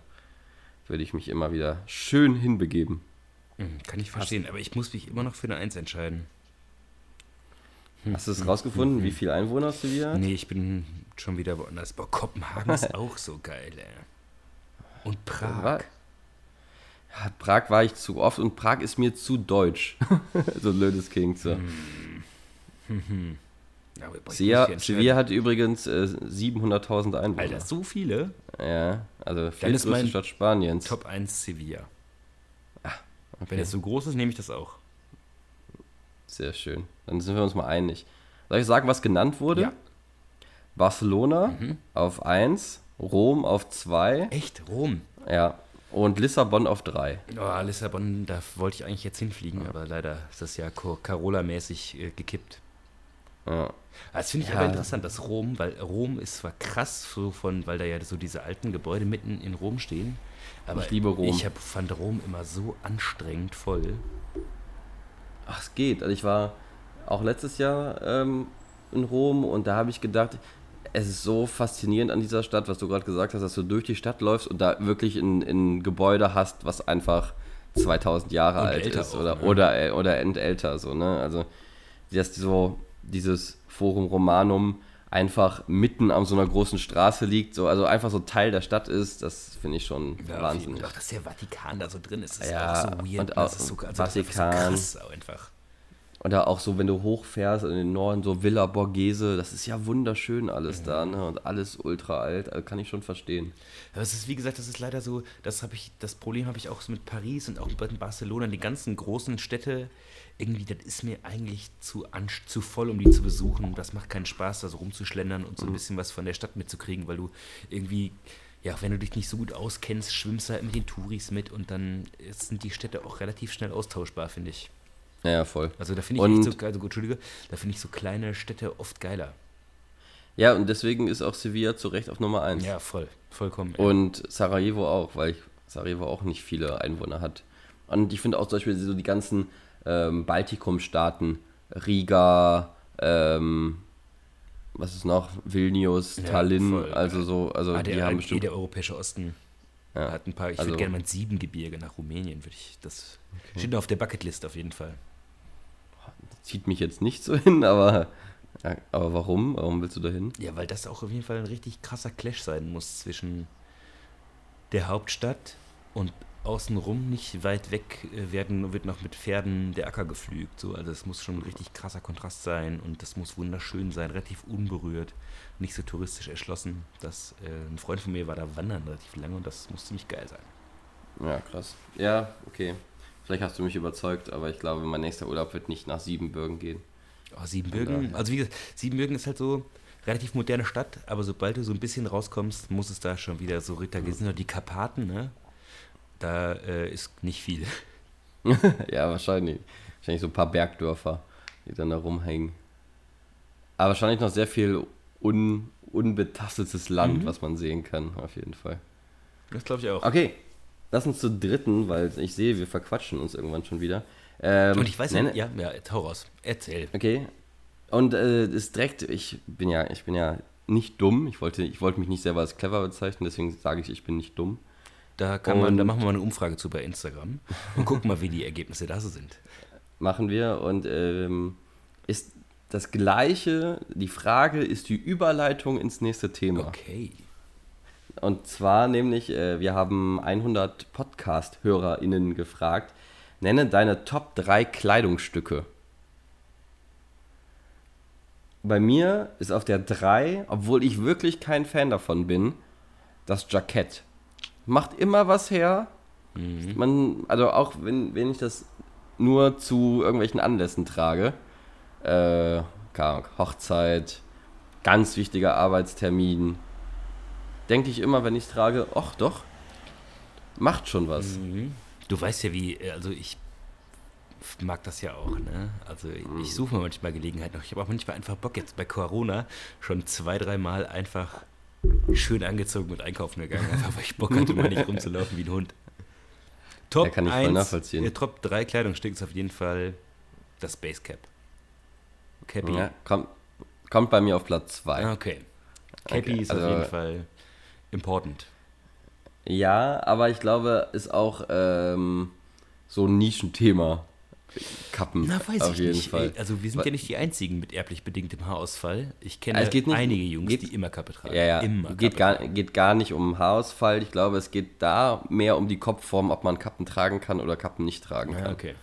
Würde ich mich immer wieder schön hinbegeben. Hm, kann ich verstehen, aber ich muss mich immer noch für eine 1 entscheiden. Hast du es rausgefunden, wie viele Einwohner Sevilla hat? Nee, ich bin schon wieder woanders. Boah, Kopenhagen ist [laughs] auch so geil, ey. Und Prag. Ja, Prag war ich zu oft und Prag ist mir zu deutsch. [laughs] so blöd es klingt. So. Ja, ich muss Sevilla, hat übrigens äh, 700.000 Einwohner. Alter, so viele? Ja, also ist viertgrößte mein Stadt Spaniens. Top 1 Sevilla. Okay. Wenn es so groß ist, nehme ich das auch. Sehr schön. Dann sind wir uns mal einig. Soll ich sagen, was genannt wurde? Ja. Barcelona Mhm. auf 1, Rom auf 2, Echt? Rom? ja, und Lissabon auf 3. Oh, Lissabon, da wollte ich eigentlich jetzt hinfliegen, aber leider ist das ja Carola-mäßig äh, gekippt. Ja. Das finde ich Ja. aber interessant, dass Rom, weil Rom ist zwar krass, so von, weil da ja so diese alten Gebäude mitten in Rom stehen. Aber Ich liebe Rom. Ich hab, fand Rom immer so anstrengend voll. Ach, es geht. Also ich war auch letztes Jahr ähm, in Rom und da habe ich gedacht, es ist so faszinierend an dieser Stadt, was du gerade gesagt hast, dass du durch die Stadt läufst und da wirklich ein, ein Gebäude hast, was einfach 2000 Jahre Und alt ist auch, oder, ne? oder, äh, oder entälter. So, ne? Also, dass so dieses Forum Romanum einfach mitten an so einer großen Straße liegt, so, also einfach so Teil der Stadt ist, das finde ich schon wahnsinnig. Und auch, dass der Vatikan da so drin ist, ist Ja, auch so weird. und ne? auch das ist so, also das ist Vatikan. so krass einfach. Oder auch so, wenn du hochfährst in den Norden, so Villa Borghese, das ist ja wunderschön alles da, ne? Und alles ultra alt, also kann ich schon verstehen. Aber es ist, wie gesagt, das ist leider so, das habe ich, das Problem habe ich auch so mit Paris und auch mit Barcelona, die ganzen großen Städte, irgendwie, das ist mir eigentlich zu, zu voll, um die zu besuchen. Das macht keinen Spaß, da so rumzuschlendern und so ein bisschen was von der Stadt mitzukriegen, weil du irgendwie, ja, wenn du dich nicht so gut auskennst, schwimmst du halt mit den Touris mit und dann sind die Städte auch relativ schnell austauschbar, finde ich. Ja, ja, voll. Also da finde ich Und- so, also, gut, Entschuldige, da finde ich so kleine Städte oft geiler. Ja, und deswegen ist auch Sevilla zu Recht auf Nummer 1. Ja, voll, vollkommen. ja. Und Sarajevo auch, weil Sarajevo auch nicht viele Einwohner hat. Und ich finde auch zum Beispiel so die ganzen ähm, Baltikum-Staaten, Riga, ähm, was ist noch, Vilnius, Ja, Tallinn, voll, also so, also Ah, die der, haben eh bestimmt. der europäische Osten Ja, hat ein paar. Ich also- würde gerne mal ins Siebengebirge nach Rumänien, würde ich. Das steht noch auf der Bucketlist auf jeden Fall. Zieht mich jetzt nicht so [laughs] hin, aber, ja, aber warum? Warum willst du da hin? Ja, weil das auch auf jeden Fall ein richtig krasser Clash sein muss zwischen der Hauptstadt und außenrum nicht weit weg äh, werden, wird noch mit Pferden der Acker geflügt. So. Also es muss schon ein richtig krasser Kontrast sein und das muss wunderschön sein, relativ unberührt, nicht so touristisch erschlossen. Das, äh, ein Freund von mir war da wandern relativ lange und das muss ziemlich geil sein. Ja, krass. Ja, okay. Vielleicht hast du mich überzeugt, aber ich glaube, mein nächster Urlaub wird nicht nach Siebenbürgen gehen. Oh, Siebenbürgen, also wie gesagt, Siebenbürgen ist halt so relativ moderne Stadt, aber sobald du so ein bisschen rauskommst, muss es da schon wieder so Ritter, mhm. sind noch die Karpaten, ne? Da äh, ist nicht viel. [laughs] ja, wahrscheinlich. Wahrscheinlich so ein paar Bergdörfer, die dann da rumhängen. Aber wahrscheinlich noch sehr viel un, unbetastetes Land, mhm. was man sehen kann, auf jeden Fall. Das glaube ich auch. Okay, lass uns zur dritten, weil ich sehe, wir verquatschen uns irgendwann schon wieder. Ähm, Und ich weiß nicht, ja, ja, hau raus. Erzähl. Okay. Und äh, ist direkt, ich bin ja, ich bin ja nicht dumm. Ich wollte, ich wollte mich nicht selber als clever bezeichnen, deswegen sage ich, ich bin nicht dumm. Da, kann man, da machen wir mal eine Umfrage zu bei Instagram und gucken mal, wie die Ergebnisse da so sind. Machen wir und ähm, ist das gleiche, die Frage ist die Überleitung ins nächste Thema. Okay. Und zwar nämlich, äh, wir haben 100 Podcast-HörerInnen gefragt, nenne deine Top 3 Kleidungsstücke. Bei mir ist auf der 3, obwohl ich wirklich kein Fan davon bin, das Jackett. Macht immer was her. Mhm. Man, also auch wenn, wenn ich das nur zu irgendwelchen Anlässen trage, äh, Hochzeit, ganz wichtiger Arbeitstermin, denke ich immer, wenn ich es trage, ach doch, macht schon was. Mhm. Du weißt ja, wie, also ich mag das ja auch, ne? Also ich, mhm. ich suche mir manchmal Gelegenheit noch. Ich habe auch manchmal einfach Bock, jetzt bei Corona schon zwei, dreimal einfach schön angezogen und einkaufen gegangen, [laughs] einfach weil ich Bock hatte, mal nicht rumzulaufen wie ein Hund. Top ja, kann ich 1, voll nachvollziehen. Der Top 3 Kleidungsstück ist auf jeden Fall das Basecap. Cappy. Ja, kommt, kommt bei mir auf Platz 2. Ah, okay. Cappy okay, ist also, auf jeden Fall important. Ja, aber ich glaube, ist auch ähm, so ein Nischenthema. Kappen. Na, weiß auf ich jeden nicht. Fall. Also wir sind Weil, ja nicht die einzigen mit erblich bedingtem Haarausfall. Ich kenne also nicht, einige Jungs, geht, die immer Kappe tragen. Ja, ja. Immer geht, gar, geht gar nicht um Haarausfall. Ich glaube, es geht da mehr um die Kopfform, ob man Kappen tragen kann oder Kappen nicht tragen kann. Ja, okay.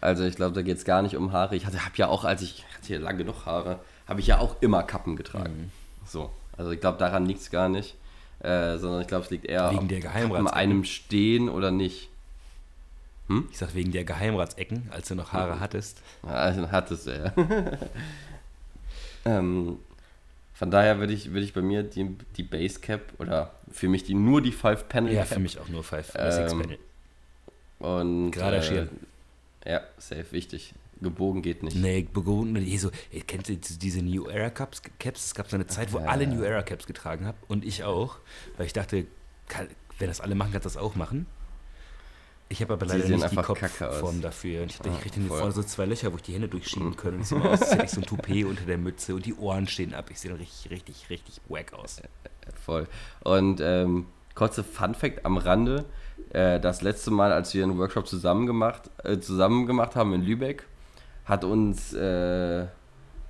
Also ich glaube, da geht es gar nicht um Haare. Ich hatte, habe ja auch, als ich hatte hier lang genug Haare, habe ich ja auch immer Kappen getragen. Mhm. So. Also ich glaube, daran liegt es gar nicht. Äh, sondern ich glaube, es liegt eher Wegen der Kappen einem stehen oder nicht. Hm? Ich sag wegen der Geheimratsecken, als du noch Haare mhm. hattest. Ja, hattest du, ja. [laughs] ähm, von daher würde ich, würd ich bei mir die, die Basecap oder für mich die nur die 5 Panel. Ja, für mich auch nur 5 ähm, 6 Panel. Und gerade äh, Ja, safe, wichtig. Gebogen geht nicht. Nee, gebogen, so, kennt ihr diese New Era Caps? Caps? Es gab so eine Zeit, wo ja. alle New Era Caps getragen haben und ich auch, weil ich dachte, kann, wenn das alle machen, kann das auch machen. Ich habe aber leider nicht die Kopfform dafür. Und ich dachte, ich kriege hier vorne so zwei Löcher, wo ich die Hände durchschieben kann. Und ich sehe aus, als hätte ich so ein Toupet [laughs] unter der Mütze und die Ohren stehen ab. Ich sehe dann richtig, richtig, richtig wack aus. [laughs] Voll. Und ähm, kurze Fun Fact am Rande. Äh, das letzte Mal, als wir einen Workshop zusammen gemacht, äh, zusammen gemacht haben in Lübeck, hat uns äh,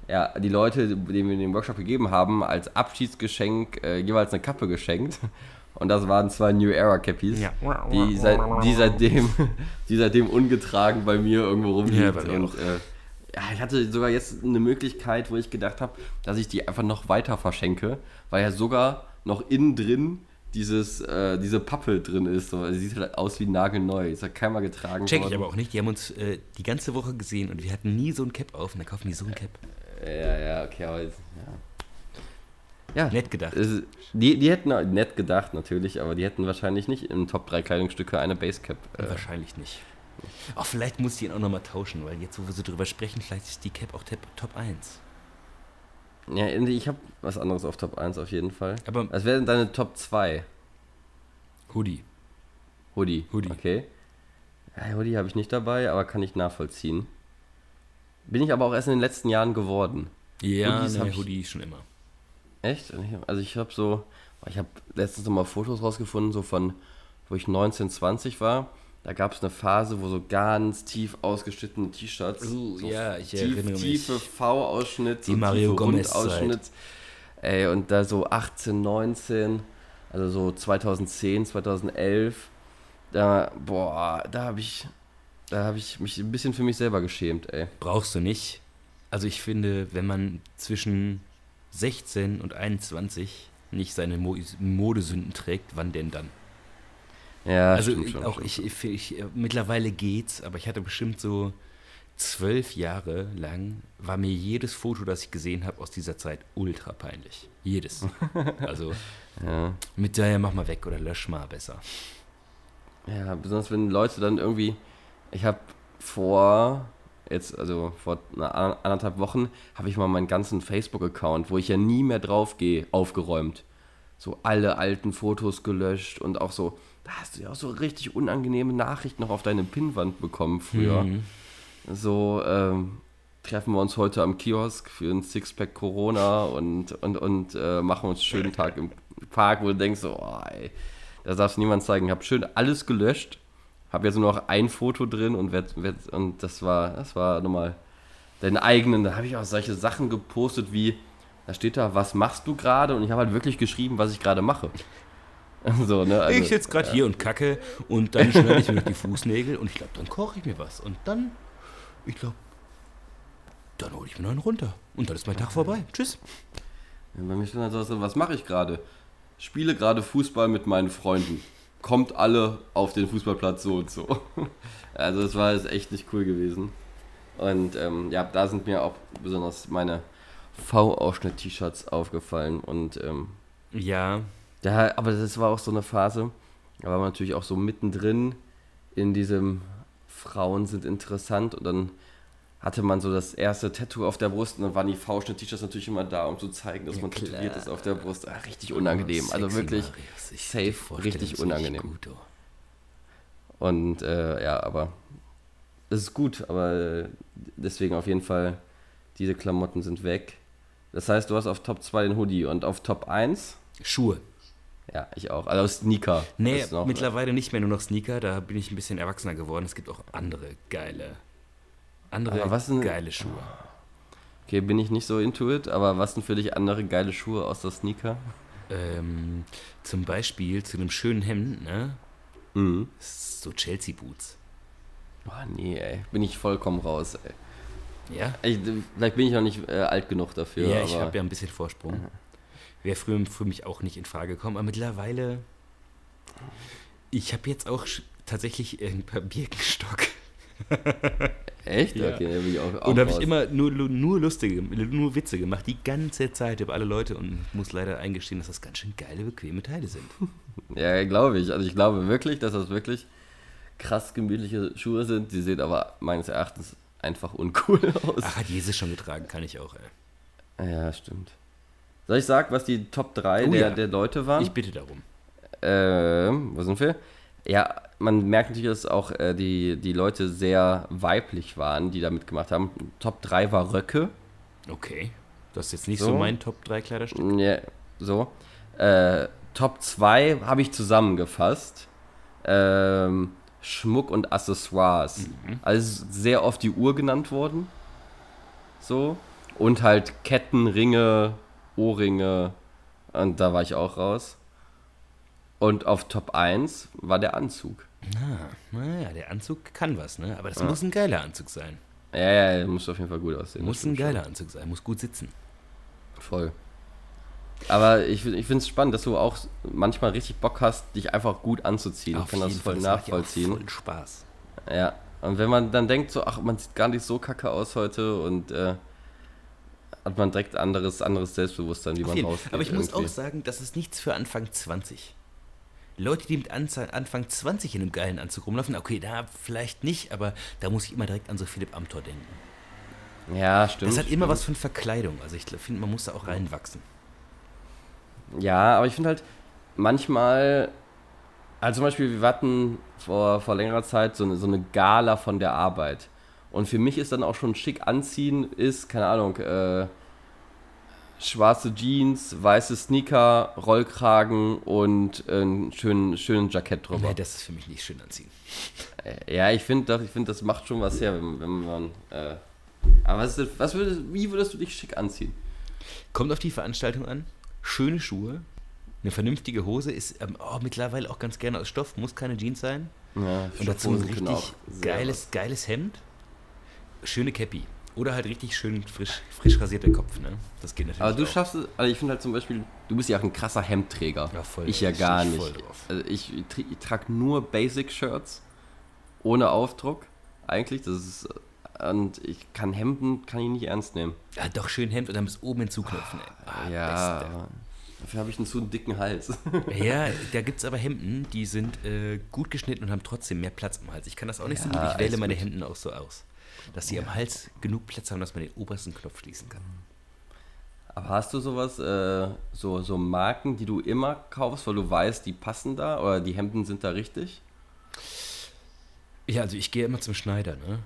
ja, die Leute, denen wir den Workshop gegeben haben, als Abschiedsgeschenk äh, jeweils eine Kappe geschenkt. Und das waren zwei New Era Cappies, ja. die, seit, die, seitdem, [laughs] die seitdem ungetragen bei mir irgendwo rumliegt. Ja, und äh, ja, ich hatte sogar jetzt eine Möglichkeit, wo ich gedacht habe, dass ich die einfach noch weiter verschenke, weil ja sogar noch innen drin dieses, äh, diese Pappe drin ist. So. Sie sieht halt aus wie nagelneu. Ist ja keinmal getragen Check worden. ich aber auch nicht. Die haben uns äh, die ganze Woche gesehen und wir hatten nie so ein Cap auf und dann kaufen die so ein Cap. Ja, ja, okay, aber jetzt, ja. Ja. Nett gedacht. Die, die hätten nett gedacht natürlich, aber die hätten wahrscheinlich nicht im Top 3 Kleidungsstücke eine Basecap. Äh, wahrscheinlich nicht. Auch vielleicht muss ich ihn auch nochmal tauschen, weil jetzt, wo wir so drüber sprechen, vielleicht ist die Cap auch Top 1. Ja, ich habe was anderes auf Top 1 auf jeden Fall. Aber was wäre denn deine Top 2? Hoodie. Hoodie. Hoodie. Okay. Ja, Hoodie habe ich nicht dabei, aber kann ich nachvollziehen. Bin ich aber auch erst in den letzten Jahren geworden. Ja, Hoodies nee, Hoodie schon immer. Echt? Also ich habe so, ich habe letztens nochmal Fotos rausgefunden, so von, wo ich 19, 20 war. Da gab es eine Phase, wo so ganz tief ausgeschnittene T-Shirts, uh, so ja, ich tief, erinnere tiefe V-Ausschnitt, die so Mario Gomez Ausschnitt. Ey, und da so 18, 19, Also so 2010, 2011. Da, boah, da habe ich, da habe ich mich ein bisschen für mich selber geschämt, ey. Brauchst du nicht. Also ich finde, wenn man zwischen 16 und 21 nicht seine Mo Modesünden trägt, wann denn dann? Ja, also stimmt schon, auch stimmt ich, ich, ich, mittlerweile geht's, aber ich hatte bestimmt so zwölf Jahre lang war mir jedes Foto, das ich gesehen habe aus dieser Zeit, ultra peinlich. Jedes. [laughs] Also Ja. mit daher mach mal weg oder lösch mal besser. Ja, besonders wenn Leute dann irgendwie. Ich habe vor, jetzt, also vor einer an- anderthalb Wochen, habe ich mal meinen ganzen Facebook-Account, wo ich ja nie mehr drauf gehe, aufgeräumt. So alle alten Fotos gelöscht und auch so, da hast du ja auch so richtig unangenehme Nachrichten noch auf deine Pinnwand bekommen früher. Mhm. So, ähm, treffen wir uns heute am Kiosk für ein Sixpack Corona und, und, und äh, machen uns einen schönen Tag im Park, wo du denkst, so, oh, ey, das darfst du niemand zeigen. Ich habe schön alles gelöscht, habe jetzt nur noch ein Foto drin und, werd, werd, und das war, das war nochmal deinen eigenen, da habe ich auch solche Sachen gepostet wie, da steht da, was machst du gerade? Und ich habe halt wirklich geschrieben, was ich gerade mache. [laughs] So, ne? also- ich sitze gerade hier und kacke und dann schneide ich mir noch die Fußnägel und ich glaube, dann koche ich mir was. Und dann, ich glaube, dann hole ich mir noch einen runter. Und dann ist mein Tag vorbei. Tschüss. Ja, Bei mir stand halt so, was mache ich gerade? Spiele gerade Fußball mit meinen Freunden. Kommt alle auf den Fußballplatz so und so. [laughs] Also es war jetzt echt nicht cool gewesen. Und ähm, ja, da sind mir auch besonders meine V-Ausschnitt-T-Shirts aufgefallen. Und ähm, Ja, ja, aber das war auch so eine Phase, da war man natürlich auch so mittendrin in diesem Frauen sind interessant und dann hatte man so das erste Tattoo auf der Brust und dann waren die V-Schnitt-T-Shirts natürlich immer da, um zu zeigen, dass Ja, man klar. tätowiert ist auf der Brust. Ah, richtig unangenehm, also wirklich safe, richtig unangenehm. Gut, oh. Und äh, ja, aber es ist gut, aber deswegen auf jeden Fall, diese Klamotten sind weg. Das heißt, du hast auf Top 2 den Hoodie und auf Top 1, Schuhe. Ja, ich auch, also Sneaker. Nee, noch- mittlerweile nicht mehr nur noch Sneaker, da bin ich ein bisschen erwachsener geworden. Es gibt auch andere geile, andere Aber was denn- geile Schuhe. Okay, bin ich nicht so into it, aber was sind für dich andere geile Schuhe außer Sneaker? Ähm, zum Beispiel zu einem schönen Hemd, ne? Mhm. So Chelsea Boots. Boah, nee, ey. Bin ich vollkommen raus, ey. Ja? Ich, vielleicht bin ich noch nicht äh, alt genug dafür. Ja, ich habe ja ein bisschen Vorsprung. Wäre früher für mich auch nicht in Frage gekommen, aber mittlerweile. Ich habe jetzt auch tatsächlich ein paar Birkenstock. [laughs] Echt? Ja. Okay, bin ich auch, auch Und da habe ich immer nur, nur lustige, nur Witze gemacht, die ganze Zeit über alle Leute und muss leider eingestehen, dass das ganz schön geile, bequeme Teile sind. [laughs] Ja, glaube ich. Also ich glaube wirklich, dass das wirklich krass gemütliche Schuhe sind. Die sehen aber meines Erachtens einfach uncool [laughs] aus. Ach, hat Jesus schon getragen, kann ich auch, ey. Ja, stimmt. Soll ich sagen, was die Top 3 Oh der, ja. der Leute waren? Ich bitte darum. Ähm, wo sind wir? Ja, man merkt natürlich, dass auch äh, die, die Leute sehr weiblich waren, die da mitgemacht haben. Top 3 war Röcke. Okay. Das ist jetzt nicht So. so, mein Top 3 Kleiderstück. Ja, so. Äh, Top 2 habe ich zusammengefasst. Ähm, Schmuck und Accessoires. Also sehr oft die Uhr genannt worden. So. Und halt Ketten, Ringe, Ohrringe. Und da war ich auch raus. Und auf Top 1 war der Anzug. Ah, naja, der Anzug kann was, ne? Aber das muss ein geiler Anzug sein. Ja, ja, ja, muss auf jeden Fall gut aussehen. Muss das ein geiler Anzug sein, muss gut sitzen. schon. Voll. Aber ich, ich finde es spannend, dass du auch manchmal richtig Bock hast, dich einfach gut anzuziehen. ich kann das voll macht ja auch nachvollziehen. Voll Spaß. Ja. Und wenn man dann denkt, so, ach, man sieht gar nicht so kacke aus heute und äh, hat man direkt anderes, anderes Selbstbewusstsein, wie man rausgeht. Aber ich muss irgendwie. auch sagen, das ist nichts für Anfang 20. Leute, die mit Anfang 20 in einem geilen Anzug rumlaufen, okay, da vielleicht nicht, aber da muss ich immer direkt an so Philipp Amthor denken. Ja, stimmt. Das hat immer stimmt. was von Verkleidung. Also ich finde, man muss da auch reinwachsen. Ja, aber ich finde halt manchmal, also zum Beispiel, wir hatten vor, vor längerer Zeit so eine, so eine Gala von der Arbeit. Und für mich ist dann auch schon schick anziehen, ist, keine Ahnung, äh, schwarze Jeans, weiße Sneaker, Rollkragen und einen schönen, schönen Jackett drüber. Nee, das ist für mich nicht schön anziehen. Äh, Ja, ich finde, ich find, das macht schon was her, wenn, wenn man. Äh, aber was, ist- was würdest, wie würdest du dich schick anziehen? Kommt auf die Veranstaltung an. Schöne Schuhe, Eine vernünftige Hose ist ähm, oh, mittlerweile auch ganz gerne aus Stoff, muss keine Jeans sein. Ja, Und dazu ein richtig geiles, geiles Hemd. Schöne Cappy. Oder halt richtig schön frisch, frisch rasierter Kopf, ne? Das geht natürlich. Aber du auch. schaffst es, also ich finde halt zum Beispiel, du bist ja auch ein krasser Hemdträger. Ja, voll. ich ja gar ich nicht. Also ich, ich trage nur Basic-Shirts ohne Aufdruck eigentlich. Das ist und ich kann Hemden kann ich nicht ernst nehmen. Ja, doch schön Hemd und dann bis oben hinzuknöpfen, ey. Ah, ja, Beste. dafür habe ich einen zu dicken Hals. Ja, [laughs] da gibt es aber Hemden, die sind äh, gut geschnitten und haben trotzdem mehr Platz im Hals. Ich kann das auch nicht so Ja, gut. Ich wähle meine gut. Hemden auch so aus. Dass sie am Hals genug Platz haben, dass man den obersten Knopf schließen kann. aber hast du sowas, äh, so, so Marken, die du immer kaufst, weil du weißt, die passen da oder die Hemden sind da richtig? Ja, also ich gehe immer zum Schneider, ne?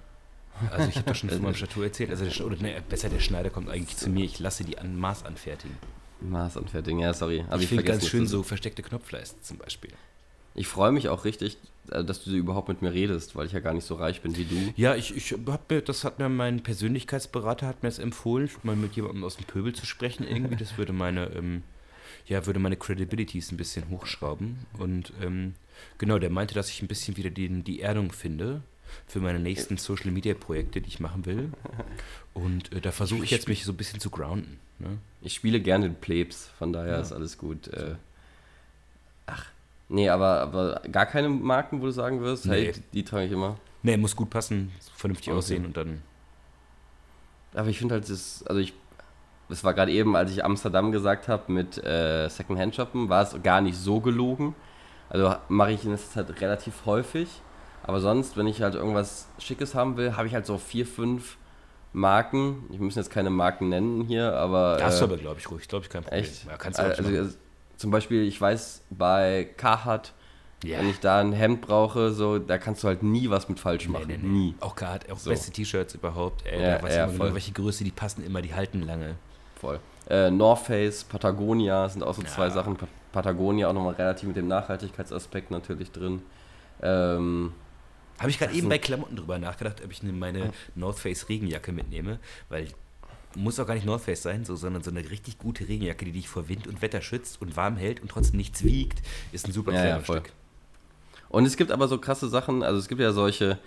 Also ich habe das schon [laughs] von meinem Chateau erzählt. Also der, oder ne, besser der Schneider kommt eigentlich zu mir. Ich lasse die an Maß anfertigen. Maßanfertigen, ja, sorry. Hab ich finde ganz schön so versteckte Knopfleisten zum Beispiel. Ich freue mich auch richtig, äh, dass du überhaupt mit mir redest, weil ich ja gar nicht so reich bin wie du. Ja, ich, ich hab mir, das hat mir mein Persönlichkeitsberater hat mir das empfohlen, mal mit jemandem aus dem Pöbel zu sprechen irgendwie. Das würde meine, ähm, ja, würde meine Credibilities ein bisschen hochschrauben. Und ähm, genau, der meinte, dass ich ein bisschen wieder den, die Erdung finde für meine nächsten Social Media Projekte, die ich machen will. Und äh, da versuche ich jetzt mich so ein bisschen zu grounden. Ne? Ich spiele gerne den Plebs, von daher Ja. ist alles gut. Äh, nee, aber, aber gar keine Marken, wo du sagen wirst, hey, Nee. die, die trage ich immer. Ne, muss gut passen, vernünftig Okay. aussehen und dann. Aber ich finde halt, das, also ich, das war gerade eben, als ich Amsterdam gesagt habe mit äh, Secondhand-Shoppen, war es gar nicht so gelogen. Also mache ich in letzter Zeit relativ häufig. Aber sonst, wenn ich halt irgendwas Schickes haben will, habe ich halt so vier, fünf Marken. Ich muss jetzt keine Marken nennen hier, aber. Da hast äh, aber, glaube ich, ruhig. Glaube ich, kein Problem. Echt? Ja, kannst du also, also, zum Beispiel, ich weiß, bei Carhartt, ja. wenn ich da ein Hemd brauche, so, da kannst du halt nie was mit falsch Nee, machen. nee, nee. Nie. Auch Card, auch So. beste T-Shirts überhaupt. Ey, Ja, da weiß ja, immer voll. genau, welche Größe, die passen immer, die halten lange. Voll. Äh, North Face, Patagonia sind auch so zwei Ja. Sachen. Pa Patagonia auch nochmal relativ mit dem Nachhaltigkeitsaspekt natürlich drin. Ähm, Habe ich gerade eben bei Klamotten drüber nachgedacht, ob ich ne- meine North Face Regenjacke mitnehme, weil muss auch gar nicht North Face sein, so, sondern so eine richtig gute Regenjacke, die dich vor Wind und Wetter schützt und warm hält und trotzdem nichts wiegt, ist ein super Ja, ja. Kleidungsstück. und es gibt aber so krasse Sachen, also es gibt ja solche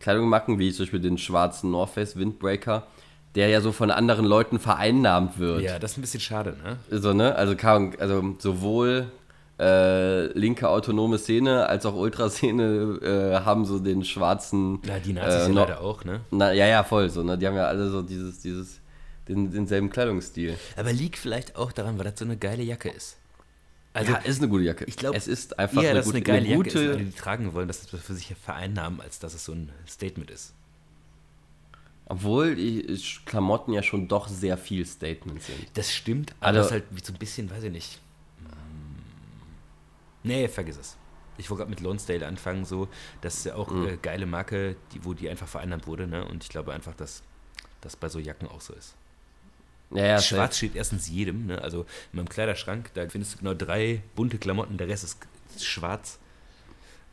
Kleidungsmarken wie zum Beispiel den schwarzen North Face Windbreaker, der ja so von anderen Leuten vereinnahmt wird. Ja, das ist ein bisschen schade, ne? So, ne? Also, also sowohl äh, linke autonome Szene als auch Ultraszene äh, haben so den schwarzen. Ja, die Nazis äh, ja no- leider auch, ne? Na, ja, ja, voll so, ne? Die haben ja alle so dieses, dieses, den, denselben Kleidungsstil. Aber liegt vielleicht auch daran, weil das so eine geile Jacke ist. Also, ja, ist eine gute Jacke. ich glaube, es ist einfach eher, eine gute, eine geile eine Jacke ist, gute. die tragen wollen, dass das für sich vereinnahmen, als dass es so ein Statement ist. obwohl die Klamotten ja schon doch sehr viel Statements sind. Das stimmt, aber Also- das ist halt wie so ein bisschen, weiß ich nicht. Nee, vergiss es. Ich wollte gerade mit Lonsdale anfangen, so. Das ist ja auch Mhm. äh, geile Marke, die, wo die einfach vereinnahmt wurde, ne? Und ich glaube einfach, dass das bei so Jacken auch so ist. Ja, ja, Schwarz steht erstens jedem, ne? Also in meinem Kleiderschrank, da findest du genau drei bunte Klamotten, der Rest ist schwarz.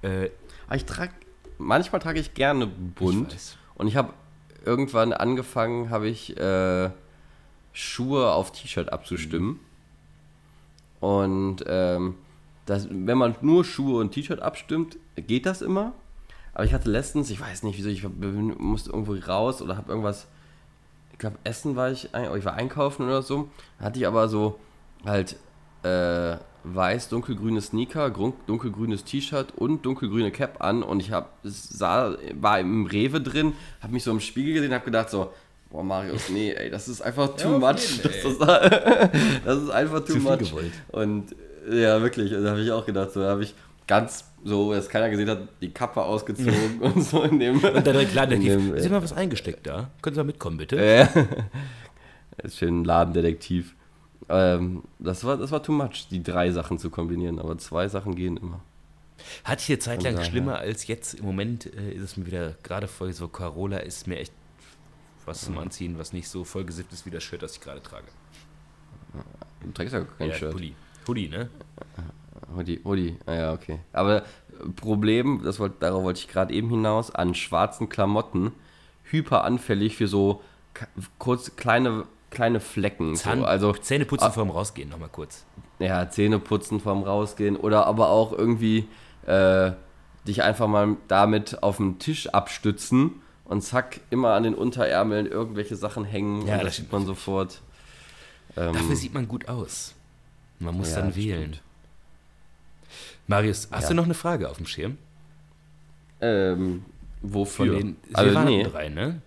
Äh, Aber ich trage, manchmal trage ich gerne ich bunt. weiß. Und ich habe irgendwann angefangen, habe ich äh, Schuhe auf T-Shirt abzustimmen. Und ähm, das, wenn man nur Schuhe und T-Shirt abstimmt, geht das immer. Aber ich hatte letztens, ich weiß nicht wieso, ich musste irgendwo raus oder habe irgendwas, ich glaube Essen war ich, ein- ich war einkaufen oder so. Hatte ich aber so halt äh, weiß dunkelgrüne Sneaker, dunkelgrünes T-Shirt und dunkelgrüne Cap an und ich habe sah war im Rewe drin, habe mich so im Spiegel gesehen, habe gedacht so Boah, Marius, nee, ey, das ist einfach too auf much. jeden, [laughs] das, ist, [laughs] das ist einfach too Zu viel much. gewollt. Und ja, wirklich, da habe ich auch gedacht, so da habe ich ganz so, dass keiner gesehen hat, die Kappe ausgezogen und so in dem. Und dann direkt Laden, [laughs] in dem, ist immer was eingesteckt da? Können Sie mal mitkommen, bitte? [laughs] ist schön ein Ladendetektiv. Ähm, das, war, das war too much, die drei Sachen zu kombinieren, aber zwei Sachen gehen immer. Hatte ich hier zeitlang Von daher. schlimmer als jetzt. Im Moment äh, ist es mir wieder, gerade voll so Carola ist mir echt was zum Anziehen, was nicht so vollgesippt ist wie das Shirt, das ich gerade trage. Du trägst ja kein ja, Shirt. Pulli. Hoodie, ne? Hoodie, Hoodie, ah ja, okay. Aber äh, Problem, das wollt, darauf wollte ich gerade eben hinaus, an schwarzen Klamotten, hyper anfällig für so kurz kleine, kleine Flecken. Zahn, so. Also, Zähne putzen ah. vorm Rausgehen, nochmal kurz. ja, Zähne putzen vorm Rausgehen oder aber auch irgendwie äh, dich einfach mal damit auf den Tisch abstützen und zack, immer an den Unterärmeln irgendwelche Sachen hängen Ja, das das sieht man sofort. Ähm, Dafür sieht man gut aus. Man muss ja, dann wählen. stimmt. Marius, hast Ja. du noch eine Frage auf dem Schirm? ähm, Von wofür? den, wir also, waren nee, drei, ne?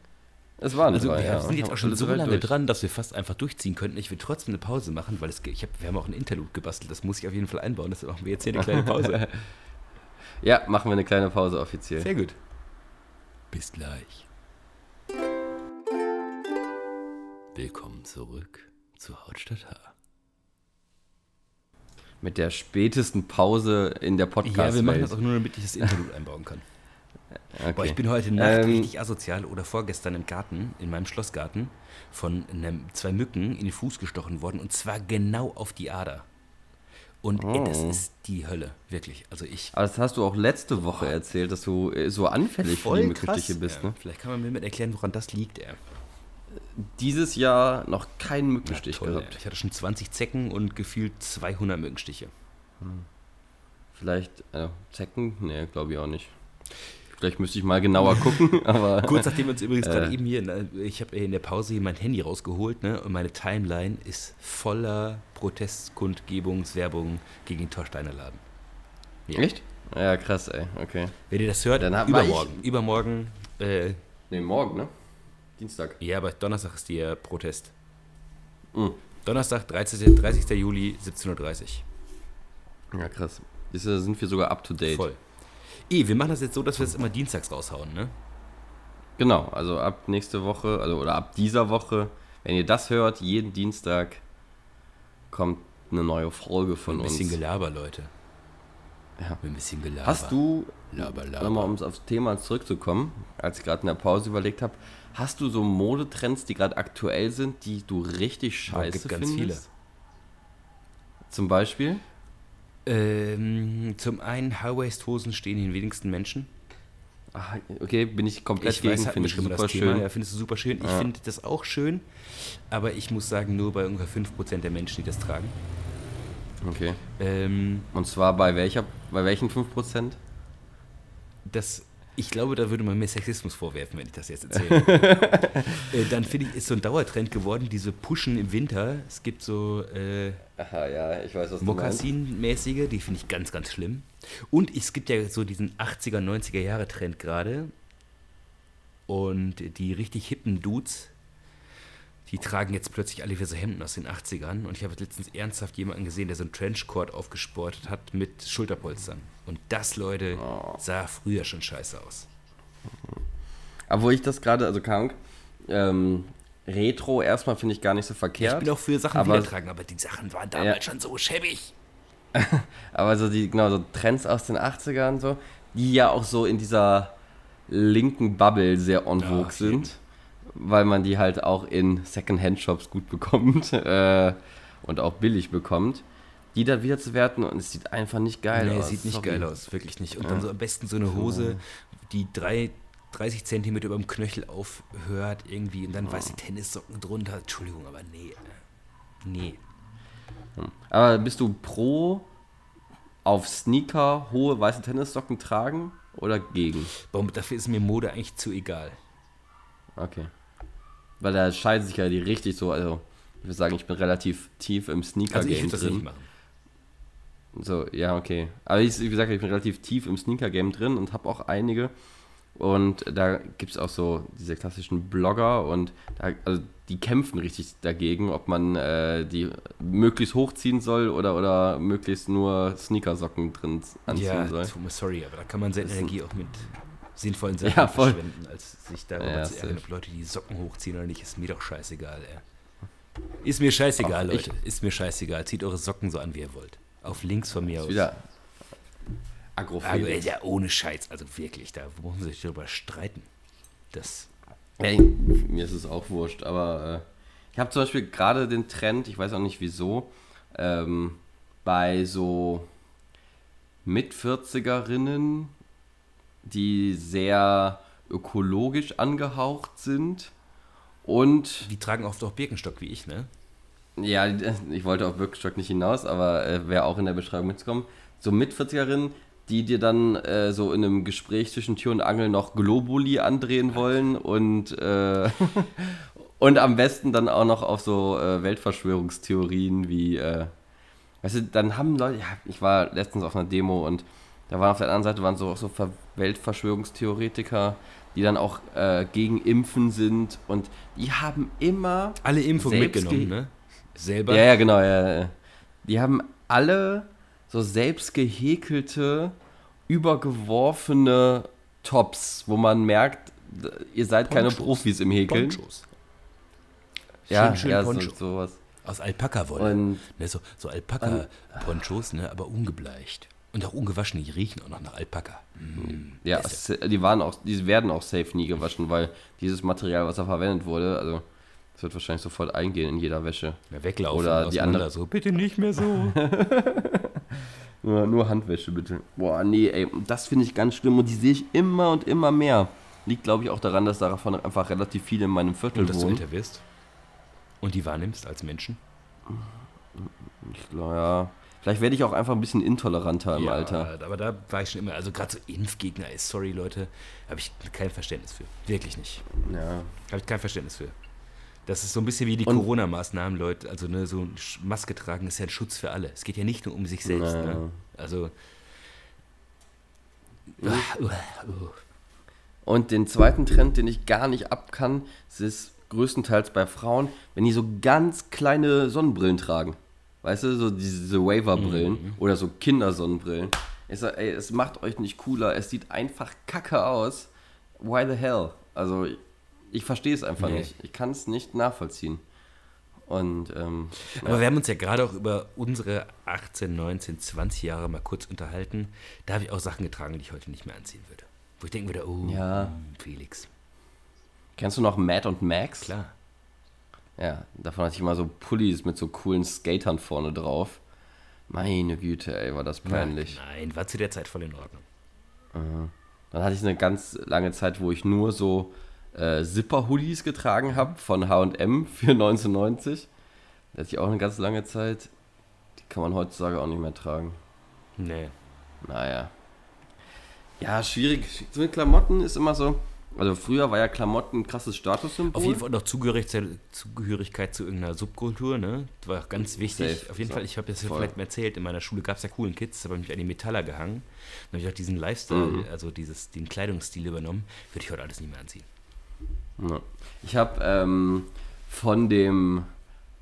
es waren Also drei, wir ja. sind jetzt auch schon so lange durch. dran, dass wir fast einfach durchziehen könnten. Ich will trotzdem eine Pause machen, weil es, ich hab, wir haben auch ein Interlude gebastelt. Das muss ich auf jeden Fall einbauen. Deshalb machen wir jetzt hier eine kleine Pause. [laughs] Ja, machen wir eine kleine Pause offiziell. Sehr gut. Bis gleich. Willkommen zurück zu Hauptstadt H. Mit der spätesten Pause in der podcast Ja, wir machen das auch nur, damit ich das Interlude [laughs] einbauen kann. okay. Boah, ich bin heute Nacht Ähm, richtig asozial oder vorgestern im Garten, in meinem Schlossgarten, von einem, zwei Mücken in den Fuß gestochen worden und zwar genau auf die Ader. Und ey, das Oh. ist die Hölle, wirklich. Also ich Aber das hast du auch letzte Woche erzählt, dass du äh, so anfällig für die Mückenstiche bist. Ja, Ne? Vielleicht kann man mir mit erklären, woran das liegt, ey. Dieses Jahr noch keinen Ja, Mückenstich toll, ey. gehabt. Ich hatte schon 20 Zecken und gefühlt 200 Mückenstiche. Vielleicht äh, Zecken? Nee, glaube ich auch nicht. Vielleicht müsste ich mal genauer gucken, [laughs] aber Kurz nachdem wir uns übrigens [laughs] Äh. gerade eben hier, ne, ich habe in der Pause hier mein Handy rausgeholt ne, und meine Timeline ist voller Protestkundgebungswerbung gegen den Torsteiner Laden. Ja. Echt? Ja, krass, ey. Okay. Wenn ihr das hört, Dann hab- war übermorgen. Übermorgen, äh, Nee, morgen, ne? Dienstag. ja, aber Donnerstag ist der Protest. Mhm. Donnerstag, 30. 30. Juli, 17.30 Ja, krass. Ist, äh, sind wir sogar up to date. Voll. Eh, wir machen das jetzt so, dass wir es immer dienstags raushauen, ne? Genau, also ab nächste Woche, also oder ab dieser Woche, wenn ihr das hört, jeden Dienstag kommt eine neue Folge von Ein bisschen uns. Gelaber, Leute. Ja. Ein bisschen Gelaber. Hast du, Laber, nochmal Laber. um aufs Thema zurückzukommen, als ich gerade in der Pause überlegt habe, hast du so Modetrends, die gerade aktuell sind, die du richtig scheiße gibt ganz findest? Zum Beispiel? Ähm, zum einen, High-Waist-Hosen stehen den wenigsten Menschen. Ah, okay, bin ich komplett Ich gegen, weiß, wir finde ich super das Thema. schön. Ja, findest du super schön. Ich Ja. finde das auch schön, aber ich muss sagen, nur bei ungefähr 5% der Menschen, die das tragen. Okay. Ähm, Und zwar bei welcher, bei welchen 5%? Das, ich glaube, da würde man mir Sexismus vorwerfen, wenn ich das jetzt erzähle. [laughs] äh, dann finde ich, ist so ein Dauertrend geworden, diese Pushen im Winter. Es gibt so äh, Aha, ja, ich weiß, was Mokassin-mäßige, die finde ich ganz, ganz schlimm. Und es gibt ja so diesen 80er, 90er Jahre Trend gerade. Und die richtig hippen Dudes, die tragen jetzt plötzlich alle wieder so Hemden aus den 80ern. Und ich habe letztens ernsthaft jemanden gesehen, der so einen Trenchcoat aufgesportet hat mit Schulterpolstern. Und das, Leute, Oh. sah früher schon scheiße aus. Obwohl ich das gerade, also Krank, ähm, Retro erstmal finde ich gar nicht so Ich verkehrt. bin auch für Sachen aber- wieder tragen, aber die Sachen waren damals schon so schäbig. [laughs] Aber so die, genau, so Trends aus den 80ern so, die ja auch so in dieser linken Bubble sehr Ja, vogue sind, weil man die halt auch in Second-Hand-Shops gut bekommt [laughs] äh, und auch billig bekommt, die dann wieder zu werten und es sieht einfach nicht geil nee, aus. sieht nicht Sorry. geil aus, wirklich nicht. Und Ja. dann so am besten so eine Hose, die drei, 30 Zentimeter über dem Knöchel aufhört irgendwie und dann weiße Tennissocken drunter. Entschuldigung, aber nee. Nee. Aber bist du pro auf Sneaker hohe weiße Tennissocken tragen oder gegen? Warum, dafür ist mir Mode eigentlich zu egal. Okay. Weil da scheiden sich ja die richtig so, also ich würde sagen, ich bin relativ tief im Also ich Sneaker-Game würde das nicht drin. machen. So, ja, okay. Aber ich, wie gesagt, ich bin relativ tief im Sneaker-Game drin und habe auch einige. Und da gibt es auch so diese klassischen Blogger und da, also die kämpfen richtig dagegen, ob man äh, die möglichst hochziehen soll oder, oder möglichst nur Sneakersocken drin anziehen Ja, soll. mir sorry, aber da kann man seine Das Energie auch mit sinnvollen [laughs] Sachen Ja, verschwenden, als sich darüber Ja, zu ärgern, ob Leute die Socken hochziehen oder nicht. Ist mir doch scheißegal, ey. Ist mir scheißegal, Ach, Leute. Ist mir scheißegal. Zieht eure Socken so an, wie ihr wollt. Auf links von mir Ist aus. wieder Aber Agrofelix. ja, ohne Scheiß. Also wirklich, da muss man sich darüber streiten. Das. Ey, mir ist es auch wurscht, aber äh, ich habe zum Beispiel gerade den Trend, ich weiß auch nicht wieso, ähm, bei so Mit-40erinnen, die sehr ökologisch angehaucht sind und Die tragen oft auch Birkenstock wie ich, ne? Ja, [laughs] ich wollte auf Birkenstock nicht hinaus, aber äh, wäre auch in der Beschreibung mitzukommen. So mit 40erinnen, die dir dann äh, so in einem Gespräch zwischen Tür und Angel noch Globuli andrehen wollen und, äh, [laughs] und am besten dann auch noch auf so äh, Weltverschwörungstheorien wie, äh, weißt du, dann haben Leute, ja, ich war letztens auf einer Demo und da waren auf der anderen Seite waren so, so Weltverschwörungstheoretiker, die dann auch äh, gegen Impfen sind und die haben immer. Alle Impfungen mitgenommen, ne? Selber? Ja, ja, genau, ja, ja. Die haben alle so selbst gehäkelte, übergeworfene Tops, wo man merkt, ihr seid Ponchos. keine Profis im Häkeln. Ponchos. Ja, schön, schön ja, Poncho. so, sowas. Aus Alpaka-Wolle. Ne, so so Alpaka-Ponchos, ne, aber ungebleicht. Und auch ungewaschen, die riechen auch noch nach Alpaka. Mm, ja, die waren auch, die werden auch safe nie gewaschen, weil dieses Material, was da verwendet wurde, also das wird wahrscheinlich sofort eingehen in jeder Wäsche. Ja, weglaufen. Oder die andere so, bitte nicht mehr so. [laughs] nur, nur Handwäsche bitte. Boah, nee, ey, das finde ich ganz schlimm und die sehe ich immer und immer mehr. Liegt, glaube ich, auch daran, dass davon einfach relativ viele in meinem Viertel und dass wohnen. du älter wirst und die wahrnimmst als Menschen. Ich glaube, ja. Vielleicht werde ich auch einfach ein bisschen intoleranter im ja, Alter. Aber da war ich schon immer, also gerade so Impfgegner, ey, sorry Leute, habe ich kein Verständnis für. Wirklich nicht. Ja. Habe ich kein Verständnis für. Das ist so ein bisschen wie die Corona-Maßnahmen, Leute. Also ne, so Maske tragen ist ja ein Schutz für alle. Es geht ja nicht nur um sich selbst. Naja. Ne? Also. Und den zweiten Trend, den ich gar nicht ab kann, ist größtenteils bei Frauen, wenn die so ganz kleine Sonnenbrillen tragen. Weißt du, so diese Waver-Brillen mhm. oder so Kindersonnenbrillen. Ich sag, ey, es macht euch nicht cooler, es sieht einfach kacke aus. Why the hell? Also, ich, verstehe es einfach nee. nicht. Ich kann es nicht nachvollziehen. Und, ähm, Aber ja. wir haben uns ja gerade auch über unsere 18, 19, 20 Jahre mal kurz unterhalten. Da habe ich auch Sachen getragen, die ich heute nicht mehr anziehen würde. Wo ich denke wieder, oh, ja. Felix. Kennst du noch Matt und Max? Klar. Ja, davon hatte ich immer so Pullis mit so coolen Skatern vorne drauf. Meine Güte, ey, war das peinlich. Nein, war zu der Zeit voll in Ordnung. Dann hatte ich eine ganz lange Zeit, wo ich nur so äh, Zipper-Hoodies getragen habe von HM für 1990. Da hatte ich auch eine ganz lange Zeit. Die kann man heutzutage auch nicht mehr tragen. Nee. Naja. Ja, schwierig. So mit Klamotten ist immer so. Also früher war ja Klamotten ein krasses Statussymbol. Auf jeden Fall noch Zugehörigkeit, Zugehörigkeit zu irgendeiner Subkultur, ne? Das war ganz wichtig. Safe. Auf jeden so. Fall, ich habe das ja vielleicht mal erzählt, in meiner Schule gab es ja coolen Kids, da habe ich mich an die Metaller gehangen. Dann habe ich auch diesen Lifestyle, mhm. also dieses, den Kleidungsstil übernommen. Würde ich heute alles nicht mehr anziehen. Ja. Ich habe ähm, von dem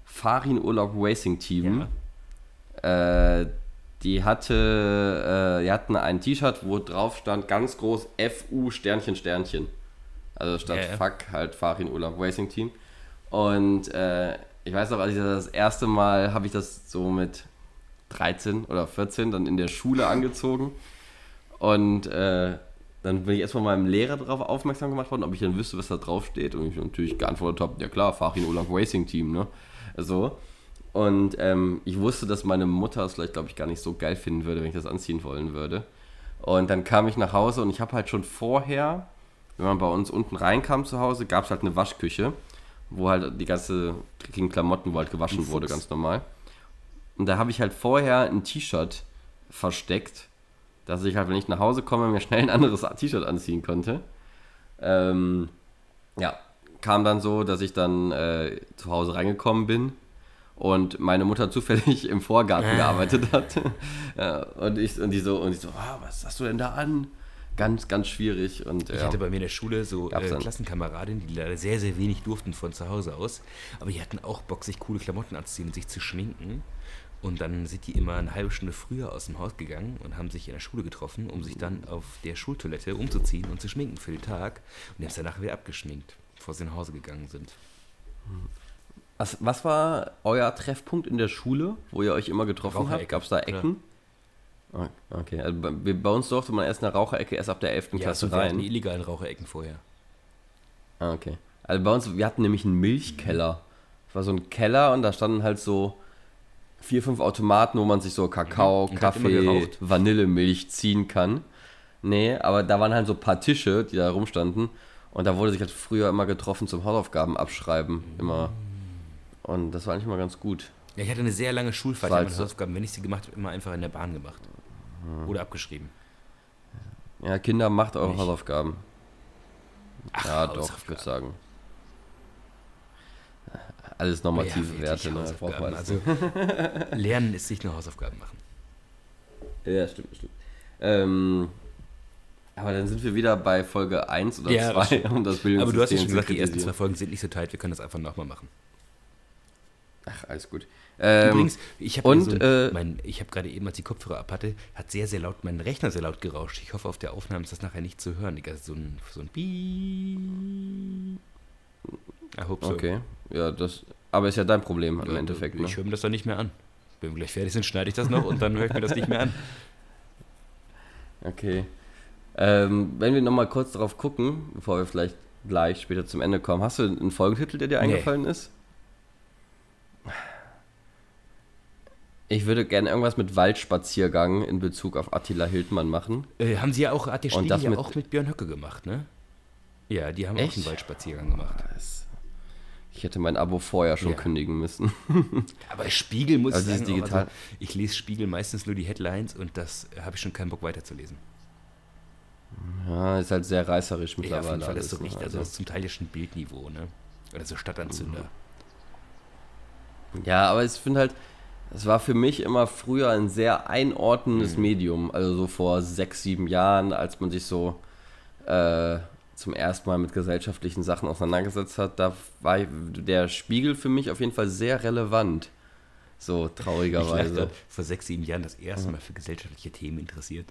Farin Urlaub Racing Team ja. äh, die hatte, äh, die hatten ein T-Shirt, wo drauf stand ganz groß FU Sternchen Sternchen. Also statt yeah. Fuck halt Farin Urlaub Racing Team. Und äh, ich weiß noch, als ich das, das erste Mal habe ich das so mit 13 oder 14 dann in der Schule angezogen. Und äh, dann bin ich erstmal meinem Lehrer darauf aufmerksam gemacht worden, ob ich dann wüsste, was da drauf steht. Und ich natürlich geantwortet habe, ja klar, Farin Urlaub Racing Team, ne? So. Und ähm, ich wusste, dass meine Mutter es vielleicht, glaube ich, gar nicht so geil finden würde, wenn ich das anziehen wollen würde. Und dann kam ich nach Hause und ich habe halt schon vorher wenn man bei uns unten reinkam zu Hause, gab es halt eine Waschküche, wo halt die ganze dreckigen Klamotten, wo halt gewaschen wurde, ganz normal. Und da habe ich halt vorher ein T-Shirt versteckt, dass ich halt, wenn ich nach Hause komme, mir schnell ein anderes T-Shirt anziehen konnte. Ähm, ja, kam dann so, dass ich dann äh, zu Hause reingekommen bin und meine Mutter zufällig im Vorgarten gearbeitet hat. ja, [laughs] und, ich, und die so, und ich so, ah, was hast du denn da an? ganz, ganz schwierig. Und, ich ja, hatte bei mir in der Schule so äh, Klassenkameradinnen, die leider sehr, sehr wenig durften von zu Hause aus. Aber die hatten auch Bock, sich coole Klamotten anzuziehen und sich zu schminken. Und dann sind die immer eine halbe Stunde früher aus dem Haus gegangen und haben sich in der Schule getroffen, um sich dann auf der Schultoilette umzuziehen und zu schminken für den Tag. Und die haben es danach wieder abgeschminkt, bevor sie nach Hause gegangen sind. Was, was war euer Treffpunkt in der Schule, wo ihr euch immer getroffen habt? Gab es da Ecken? Oder? Ah, okay, also bei, bei, uns durfte man erst eine Raucherecke erst ab der 11. Ja, Klasse so rein. Wir hatten illegalen Raucherecken vorher. Ah, okay. Also bei uns, wir hatten nämlich einen Milchkeller. Das war so ein Keller und da standen halt so vier, fünf Automaten, wo man sich so Kakao, mhm. Kaffee, Vanillemilch ziehen kann. Nee, aber da waren halt so ein paar Tische, die da rumstanden. Und da wurde sich halt früher immer getroffen zum Hausaufgaben abschreiben. Immer. Und das war eigentlich mal ganz gut. Ja, ich hatte eine sehr lange Schulfahrt. War Ich halt meine Hausaufgaben, wenn ich sie gemacht habe, immer einfach in der Bahn gemacht. Oder abgeschrieben. Ja, Kinder macht eure Nicht. Hausaufgaben. Ach, ja, doch, ich würde sagen. Alles Ja, normative wirklich Werte, ne? Also, [laughs] Lernen ist nicht nur Hausaufgaben machen. Ja, stimmt, stimmt. Ähm, aber dann sind wir wieder bei Folge 1 oder Ja, das 2, um das Bildungssystem Aber du hast ja schon gesagt, die ersten zwei. Folgen sind nicht so tight, wir können das einfach nochmal machen. Ach, alles gut. Ähm, Übrigens, ich habe so äh, habe gerade eben, als ich Kopfhörer ab hatte, hat sehr, sehr laut, mein Rechner sehr laut gerauscht. Ich hoffe, auf der Aufnahme ist das nachher nicht zu hören. Die So ein, so ein Piep. I hope so. okay, ja, das, aber ist ja dein Problem im Ja, Endeffekt, ne? Ich höre mir das dann nicht mehr an. Wenn wir gleich fertig sind, schneide ich das noch und dann höre ich mir das nicht mehr an. Okay. Ähm, wenn wir nochmal kurz darauf gucken, bevor wir vielleicht gleich später zum Ende kommen, hast du einen Folgentitel, der dir Nee. eingefallen ist? Ich würde gerne irgendwas mit Waldspaziergang in Bezug auf Attila Hildmann machen. Äh, haben sie ja auch, hat das ja mit- auch mit Björn Höcke gemacht, ne? Ja, die haben auch Echt? einen Waldspaziergang gemacht. Das- Ich hätte mein Abo vorher schon Ja. kündigen müssen. [laughs] Aber Spiegel muss Also ich sagen, auch, digital- also, ich lese Spiegel meistens nur die Headlines und das habe ich schon keinen Bock weiterzulesen. Ja, ist halt sehr reißerisch Ja, auf mittlerweile. jeden Fall ist so ne? richtig, also das ist zum Teil ja schon Bildniveau, ne? Oder so Stadtanzünder. Ja, aber ich finde halt, es war für mich immer früher ein sehr einordnendes Mhm. Medium. Also so vor sechs, sieben Jahren, als man sich so äh, zum ersten Mal mit gesellschaftlichen Sachen auseinandergesetzt hat, da war der Spiegel für mich auf jeden Fall sehr relevant. So traurigerweise. vor sechs, sieben Jahren das erste Mal für gesellschaftliche Themen interessiert.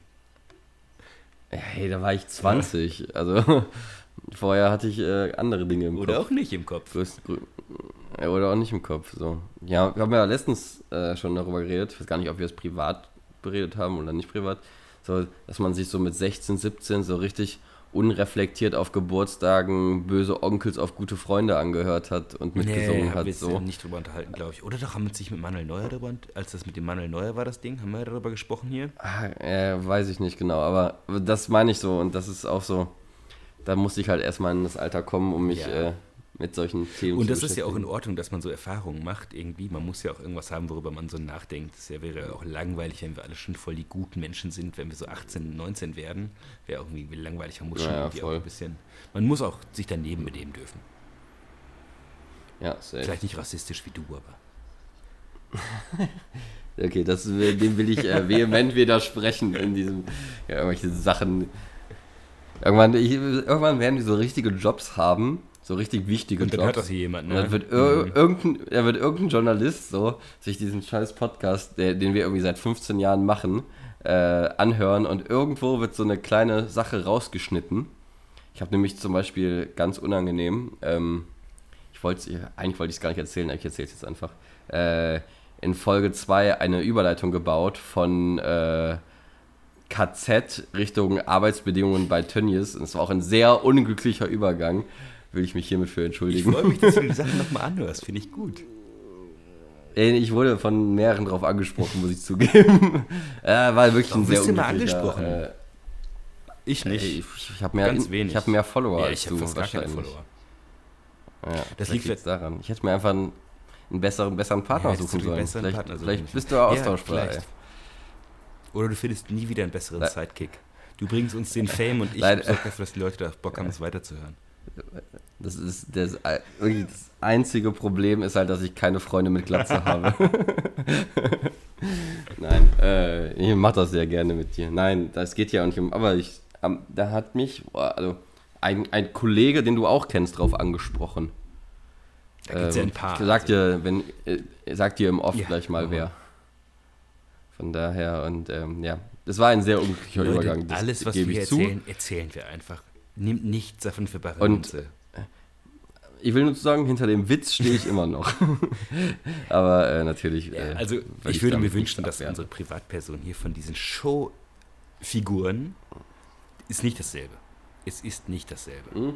Hey, da war ich 20. Also [laughs] vorher hatte ich äh, andere Dinge im Oder Kopf. auch nicht im Kopf. Größt, grö ja, oder auch nicht im Kopf. So. Ja, wir haben ja letztens äh, schon darüber geredet. Ich weiß gar nicht, ob wir es privat beredet haben oder nicht privat. So, dass man sich so mit 16, 17 so richtig unreflektiert auf Geburtstagen böse Onkels auf gute Freunde angehört hat und mitgesungen haben hat. wir So. nicht drüber unterhalten, glaube ich. Oder doch haben wir uns nicht mit Manuel Neuer darüber, als das mit dem Manuel Neuer war, das Ding, haben wir darüber gesprochen hier? Ah, äh, weiß ich nicht genau, aber das meine ich so und das ist auch so. Da musste ich halt erstmal in das Alter kommen, um mich Ja. äh, mit solchen Themen Und das ist ja auch in. Ordnung, dass man so Erfahrungen macht irgendwie. Man muss ja auch irgendwas haben, worüber man so nachdenkt. Es ja, wäre auch langweilig, wenn wir alle schon voll die guten Menschen sind, wenn wir so 18, 19 werden. Wäre auch irgendwie langweilig. Man muss schon Ja, irgendwie auch voll. ein bisschen. Man muss auch sich daneben benehmen dürfen. Ja, safe. Vielleicht nicht rassistisch wie du, aber. [laughs] Okay, das, dem will ich äh, vehement widersprechen in diesem, ja, irgendwelche Sachen. Irgendwann, ich, irgendwann werden die so richtige Jobs haben, so richtig wichtige Und dann Jobs. hört das hier jemand, Und ne? dann wird, ir irgendein, da wird irgendein Journalist so sich diesen scheiß Podcast, der, den wir irgendwie seit 15 Jahren machen, äh, anhören und irgendwo wird so eine kleine Sache rausgeschnitten. Ich habe nämlich zum Beispiel ganz unangenehm, ähm, ich wollte eigentlich wollte ich es gar nicht erzählen, ich erzähle es jetzt einfach, äh, in Folge 2 eine Überleitung gebaut von äh, KZ Richtung Arbeitsbedingungen bei Tönnies. Und es war auch ein sehr unglücklicher Übergang. Will ich mich hiermit für Ich entschuldigen. freue mich, dass du die [laughs] Sachen nochmal anhörst. Finde ich gut. Ey, Ich wurde von mehreren drauf angesprochen, muss ich zugeben. [laughs] äh, war wirklich Warum ein sehr unglücklicher, angesprochen? Äh, Ich ey, nicht. ich ich habe mehr, ich hab mehr Follower ja, als ich habe du fast gar keine. Follower. Ja, Das liegt liegt's daran. Ich hätte mir einfach einen, einen besseren, besseren Partner Ja, suchen sollen. Vielleicht, Partner vielleicht bist du Ja, austauschbar. vielleicht. Oder du findest nie wieder einen besseren Le- Sidekick. Du bringst uns den [laughs] Fame und ich sorge dafür, dass die Leute da Bock haben, es weiterzuhören. Das ist das, das einzige Problem ist halt, dass ich keine Freunde mit Glatze [laughs] habe. [laughs] Nein, äh, ich mache das sehr gerne mit dir. Nein, das geht ja auch nicht um. Aber ich, am- da hat mich boah, also ein, ein Kollege, den du auch kennst, drauf angesprochen. Da gibt es ja Ähm, ein paar. Ich sag dir, wenn, äh, sag dir im Off Ja, gleich mal oh. wer. Von daher und ähm, ja, das war ein sehr unglücklicher Leute, Übergang. Das alles, was wir ich zu. erzählen, erzählen wir einfach. Nimmt nichts davon für bare Münze. Ich will nur sagen, hinter dem Witz stehe ich immer noch. [laughs] Aber äh, natürlich. Ja, äh, also will ich würde mir wünschen, dass unsere Privatperson hier von diesen Showfiguren ist nicht dasselbe. Es ist nicht dasselbe.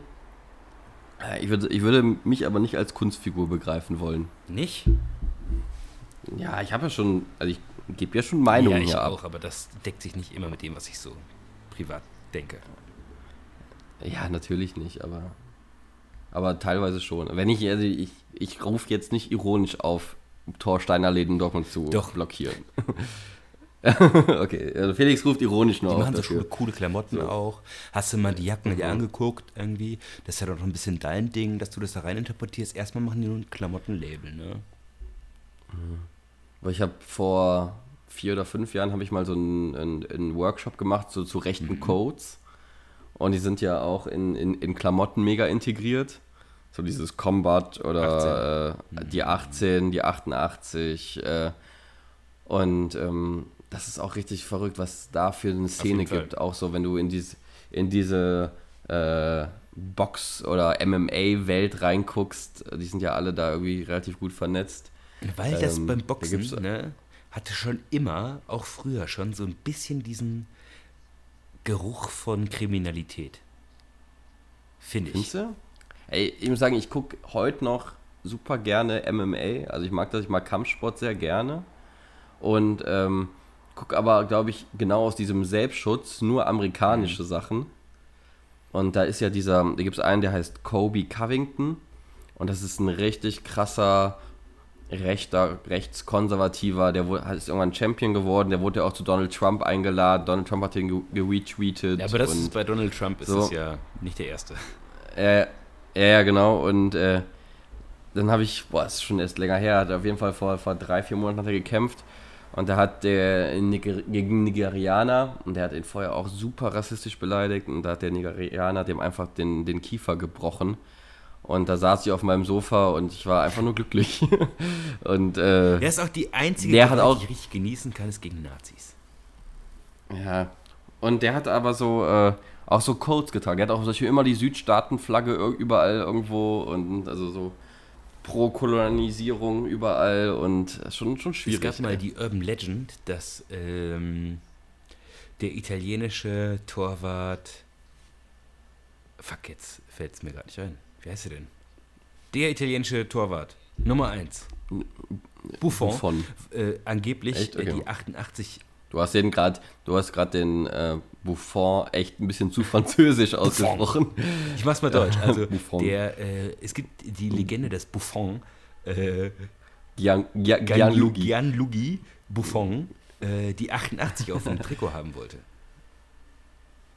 Äh, Ich würde, ich würde mich aber nicht als Kunstfigur begreifen wollen. Nicht? Ja, ich habe ja schon, also ich gebe ja schon Meinungen ja, ich hier auch, ab. aber das deckt sich nicht immer mit dem, was ich so privat denke. Ja, natürlich nicht, aber Aber teilweise schon. Wenn ich, also ich, ich rufe jetzt nicht ironisch auf, Torsteiner Läden Dortmund zu Doch. blockieren. [laughs] okay, also Felix ruft ironisch nur Die auf. machen so dafür. coole, Klamotten auch. Hast du mal die Jacken dir angeguckt irgendwie? Das ist ja doch noch ein bisschen dein Ding, dass du das da rein interpretierst. Erstmal machen die nur ein Klamottenlabel, ne? Weil Ich habe vor vier oder fünf Jahren habe ich mal so einen, einen, einen Workshop gemacht so zu rechten Codes. Und die sind ja auch in, in, in Klamotten mega integriert. So dieses Combat oder äh, die 18, die 88. Äh, und ähm, das ist auch richtig verrückt, was da für eine Szene gibt. Auch so, wenn du in diese, in diese äh, Box- oder MMA-Welt reinguckst. Die sind ja alle da irgendwie relativ gut vernetzt. Weil das Ähm, beim da Boxen, ne, hatte schon immer, auch früher schon, so ein bisschen diesen Geruch von Kriminalität. Finde ich. Findest du? Ey, ich muss sagen, ich gucke heute noch super gerne MMA. Also ich mag das, ich mag Kampfsport sehr gerne. Und ähm, gucke aber, glaube ich, genau aus diesem Selbstschutz nur amerikanische Sachen. Und da ist ja dieser, da gibt es einen, der heißt Kobe Covington. Und das ist ein richtig krasser, rechter, rechtskonservativer, der wurde, ist irgendwann Champion geworden, der wurde ja auch zu Donald Trump eingeladen. Donald Trump hat ge- geretweetet. Ja, aber das ist bei Donald Trump ist so. es ja nicht der erste. äh, ja, genau. Und äh, dann habe ich, boah, ist schon erst länger her, hat auf jeden Fall vor, vor drei, vier Monaten hat er gekämpft. Und da hat der Niger gegen Nigerianer, und der hat ihn vorher auch super rassistisch beleidigt, und da hat der Nigerianer dem einfach den, den Kiefer gebrochen. Und da saß ich auf meinem Sofa und ich war einfach nur glücklich. [laughs] und äh, Er ist auch die einzige, Der die hat auch- wirklich richtig genießen kann, ist gegen Nazis. Ja. Und der hat aber so äh, auch so Codes getragen. Der hat auch Beispiel immer die Südstaatenflagge überall irgendwo und also so Pro-Kolonisierung überall und das ist schon, schon Es schwierig. gab mal die Urban Legend, dass ähm, der italienische Torwart. Fuck, jetzt fällt es mir gerade nicht ein. Wie heißt er denn? Der italienische Torwart. Nummer 1. Buffon. Buffon. Äh, angeblich Echt? äh, Okay. die 88. Du hast den gerade, du hast gerade den äh, Buffon echt ein bisschen zu französisch ausgesprochen. Ich mach's mal deutsch. Also [laughs] der, äh, es gibt die Legende des Buffon. Äh, Gian, Gian, Gianluigi, Gianluigi. Gianluigi Buffon, äh, die 88 auf dem Trikot haben wollte.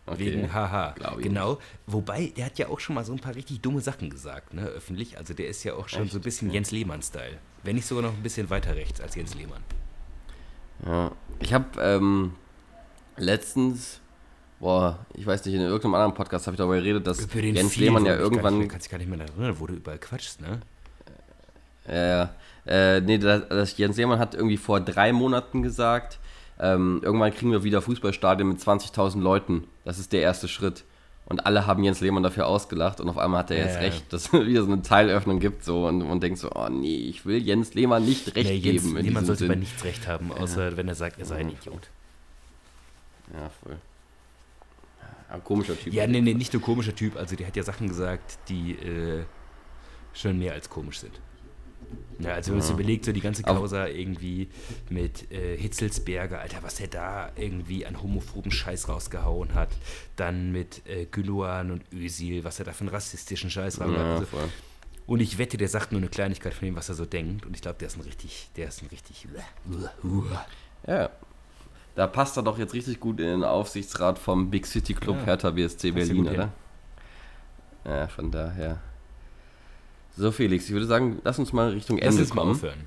Okay. Wegen Haha. Glaub ich Genau. Wobei, der hat ja auch schon mal so ein paar richtig dumme Sachen gesagt, ne, öffentlich. Also der ist ja auch schon Echt? so ein bisschen Jens Lehmann-Style. Wenn nicht sogar noch ein bisschen weiter rechts als Jens Lehmann. Ja. Ich habe ähm, letztens, boah, ich weiß nicht, in irgendeinem anderen Podcast habe ich darüber geredet, dass Jens Lehmann ja irgendwann nicht mehr, kannst dich gar nicht mehr daran erinnern, wo du überall quatschst, ne? Ja, ja. Äh, nee, das, das Jens Lehmann hat irgendwie vor drei Monaten gesagt, ähm, irgendwann kriegen wir wieder Fußballstadien mit 20.000 Leuten. Das ist der erste Schritt. Und alle haben Jens Lehmann dafür ausgelacht und auf einmal hat er Ja, jetzt ja. recht, dass es wieder so eine Teilöffnung gibt so und man denkt so, oh nee, ich will Jens Lehmann nicht recht Nee, Jens geben. in Lehmann sollte bei nichts recht haben, außer wenn er sagt, er sei ein Idiot. Ja, voll. Ja, komischer Typ. Ja, nee, nee, nicht nur komischer Typ. Also der hat ja Sachen gesagt, die äh, schon mehr als komisch sind. Ja, also wenn man sich überlegt, so die ganze Causa irgendwie mit äh, Hitzelsberger, Alter, was er da irgendwie an homophoben Scheiß rausgehauen hat. Dann mit äh, Güloan und Özil, was er da für einen rassistischen Scheiß rausgehauen Ja, hat. Also, und ich wette, der sagt nur eine Kleinigkeit von dem, was er so denkt. Und ich glaube, der ist ein richtig, der ist ein richtig... Ja. Da passt er doch jetzt richtig gut in den Aufsichtsrat vom Big City Club Ja. Hertha BSC Berlin, gut hin. oder? Ja, von daher. So, Felix, ich würde sagen, lass uns mal Richtung Lass Ende uns mal kommen. aufhören.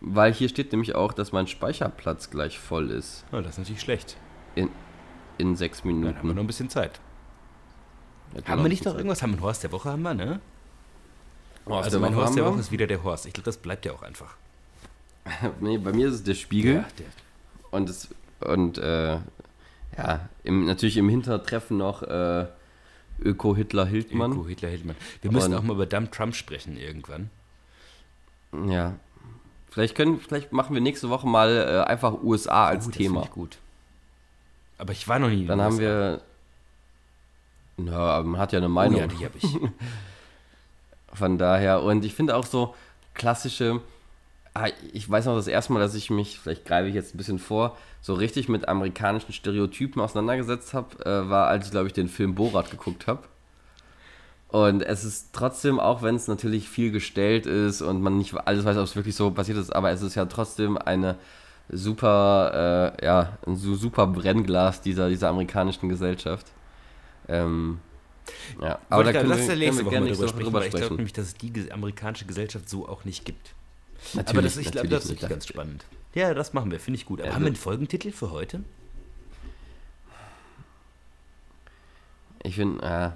Weil hier steht nämlich auch, dass mein Speicherplatz gleich voll ist. Oh, das ist natürlich schlecht. In sechs Dann haben wir Minuten. noch ein bisschen Zeit. Ja, Haben genau, wir nicht noch Zeit. irgendwas? Haben wir einen Horst der Woche, haben wir, ne? Auf also mein Woche Horst der haben Woche ist wieder der Horst. Ich glaube, das bleibt ja auch einfach. [laughs] nee, bei mir ist es der Spiegel. Ja, der, Und, es, und äh, ja, im, natürlich im Hintertreffen noch äh, Öko-Hitler-Hildmann. Öko, Hitler, Hildmann. Wir müssen auch mal über Dump Trump sprechen irgendwann. Ja. Vielleicht können, vielleicht machen wir nächste Woche mal äh, einfach USA als Oh, das Thema. finde ich gut. Aber ich war noch nie Dann haben USA. wir. Aber man hat ja eine Oh Meinung. ja, die habe ich. [laughs] Von daher. Und ich finde auch so klassische. Ah, Ich weiß noch das erste Mal, dass ich mich, vielleicht greife ich jetzt ein bisschen vor, so richtig mit amerikanischen Stereotypen auseinandergesetzt habe, äh, war, als ich, glaube ich, den Film Borat geguckt habe. Und es ist trotzdem, auch wenn es natürlich viel gestellt ist und man nicht alles weiß, ob es wirklich so passiert ist, aber es ist ja trotzdem eine super, äh, ja, ein super Brennglas dieser, dieser amerikanischen Gesellschaft. Ähm, ja, aber da können, wir, können wir gerne nicht so drüber sprechen. Ich glaube nämlich, dass es die amerikanische Gesellschaft so auch nicht gibt. Natürlich, aber das, ich glaube, das ist ganz spannend. Ja, das machen wir, finde ich gut. Aber ja, haben wir einen Folgentitel für heute? Ich finde, äh,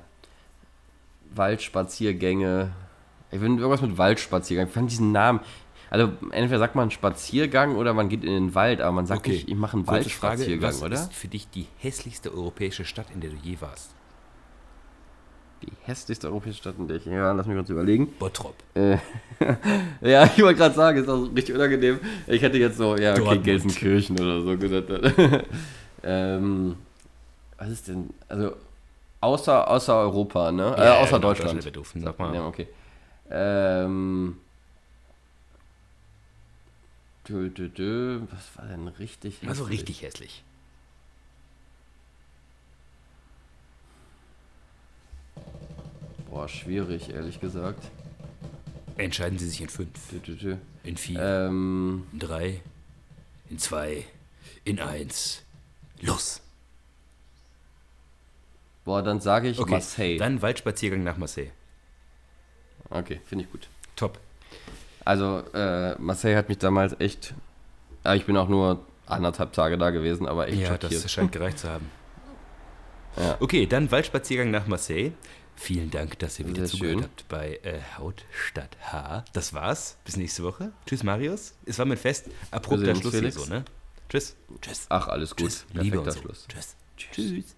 Waldspaziergänge. Ich finde irgendwas mit Waldspaziergang. Ich fand diesen Namen. Also entweder sagt man Spaziergang oder man geht in den Wald, aber man sagt okay. nicht, ich mache einen Waldspaziergang, Frage, was oder? ist für dich die hässlichste europäische Stadt, in der du je warst? Die hässlichste europäische Stadt, in der ich war, lass mich kurz überlegen. Bottrop. Äh, [laughs] ja, ich wollte gerade sagen, ist auch richtig unangenehm. Ich hätte jetzt so, ja, okay. Gelsenkirchen oder so gesagt. [laughs] ähm, was ist denn, also Außer, außer Europa, ne? Ja, äh, außer genau, Deutschland. Deutschland doof, sag mal. Ja, okay. Ähm. Dö, dö, dö. Was war denn richtig hässlich? Also richtig hässlich. Boah, schwierig, ehrlich gesagt. Entscheiden Sie sich in fünf. Dö, dö, dö. In vier. Ähm. In drei. In zwei. In eins. Los! Boah, dann sage ich okay. Marseille. Dann Waldspaziergang nach Marseille. Okay, finde ich gut. Top. Also, äh, Marseille hat mich damals echt. Ja, ich bin auch nur anderthalb Tage da gewesen, aber echt Ja, schockiert. das scheint gereicht zu haben. Ja. Okay, dann Waldspaziergang nach Marseille. Vielen Dank, dass ihr wieder Sehr zugehört schön. habt bei äh, Haut statt Haar. Das war's. Bis nächste Woche. Tschüss, Marius. Es war mein Fest. Abrupter Schluss Felix. hier so, ne? Tschüss. Tschüss. Ach, alles gut. Tschüss. Perfekter Schluss. Tschüss. Tschüss. Tschüss.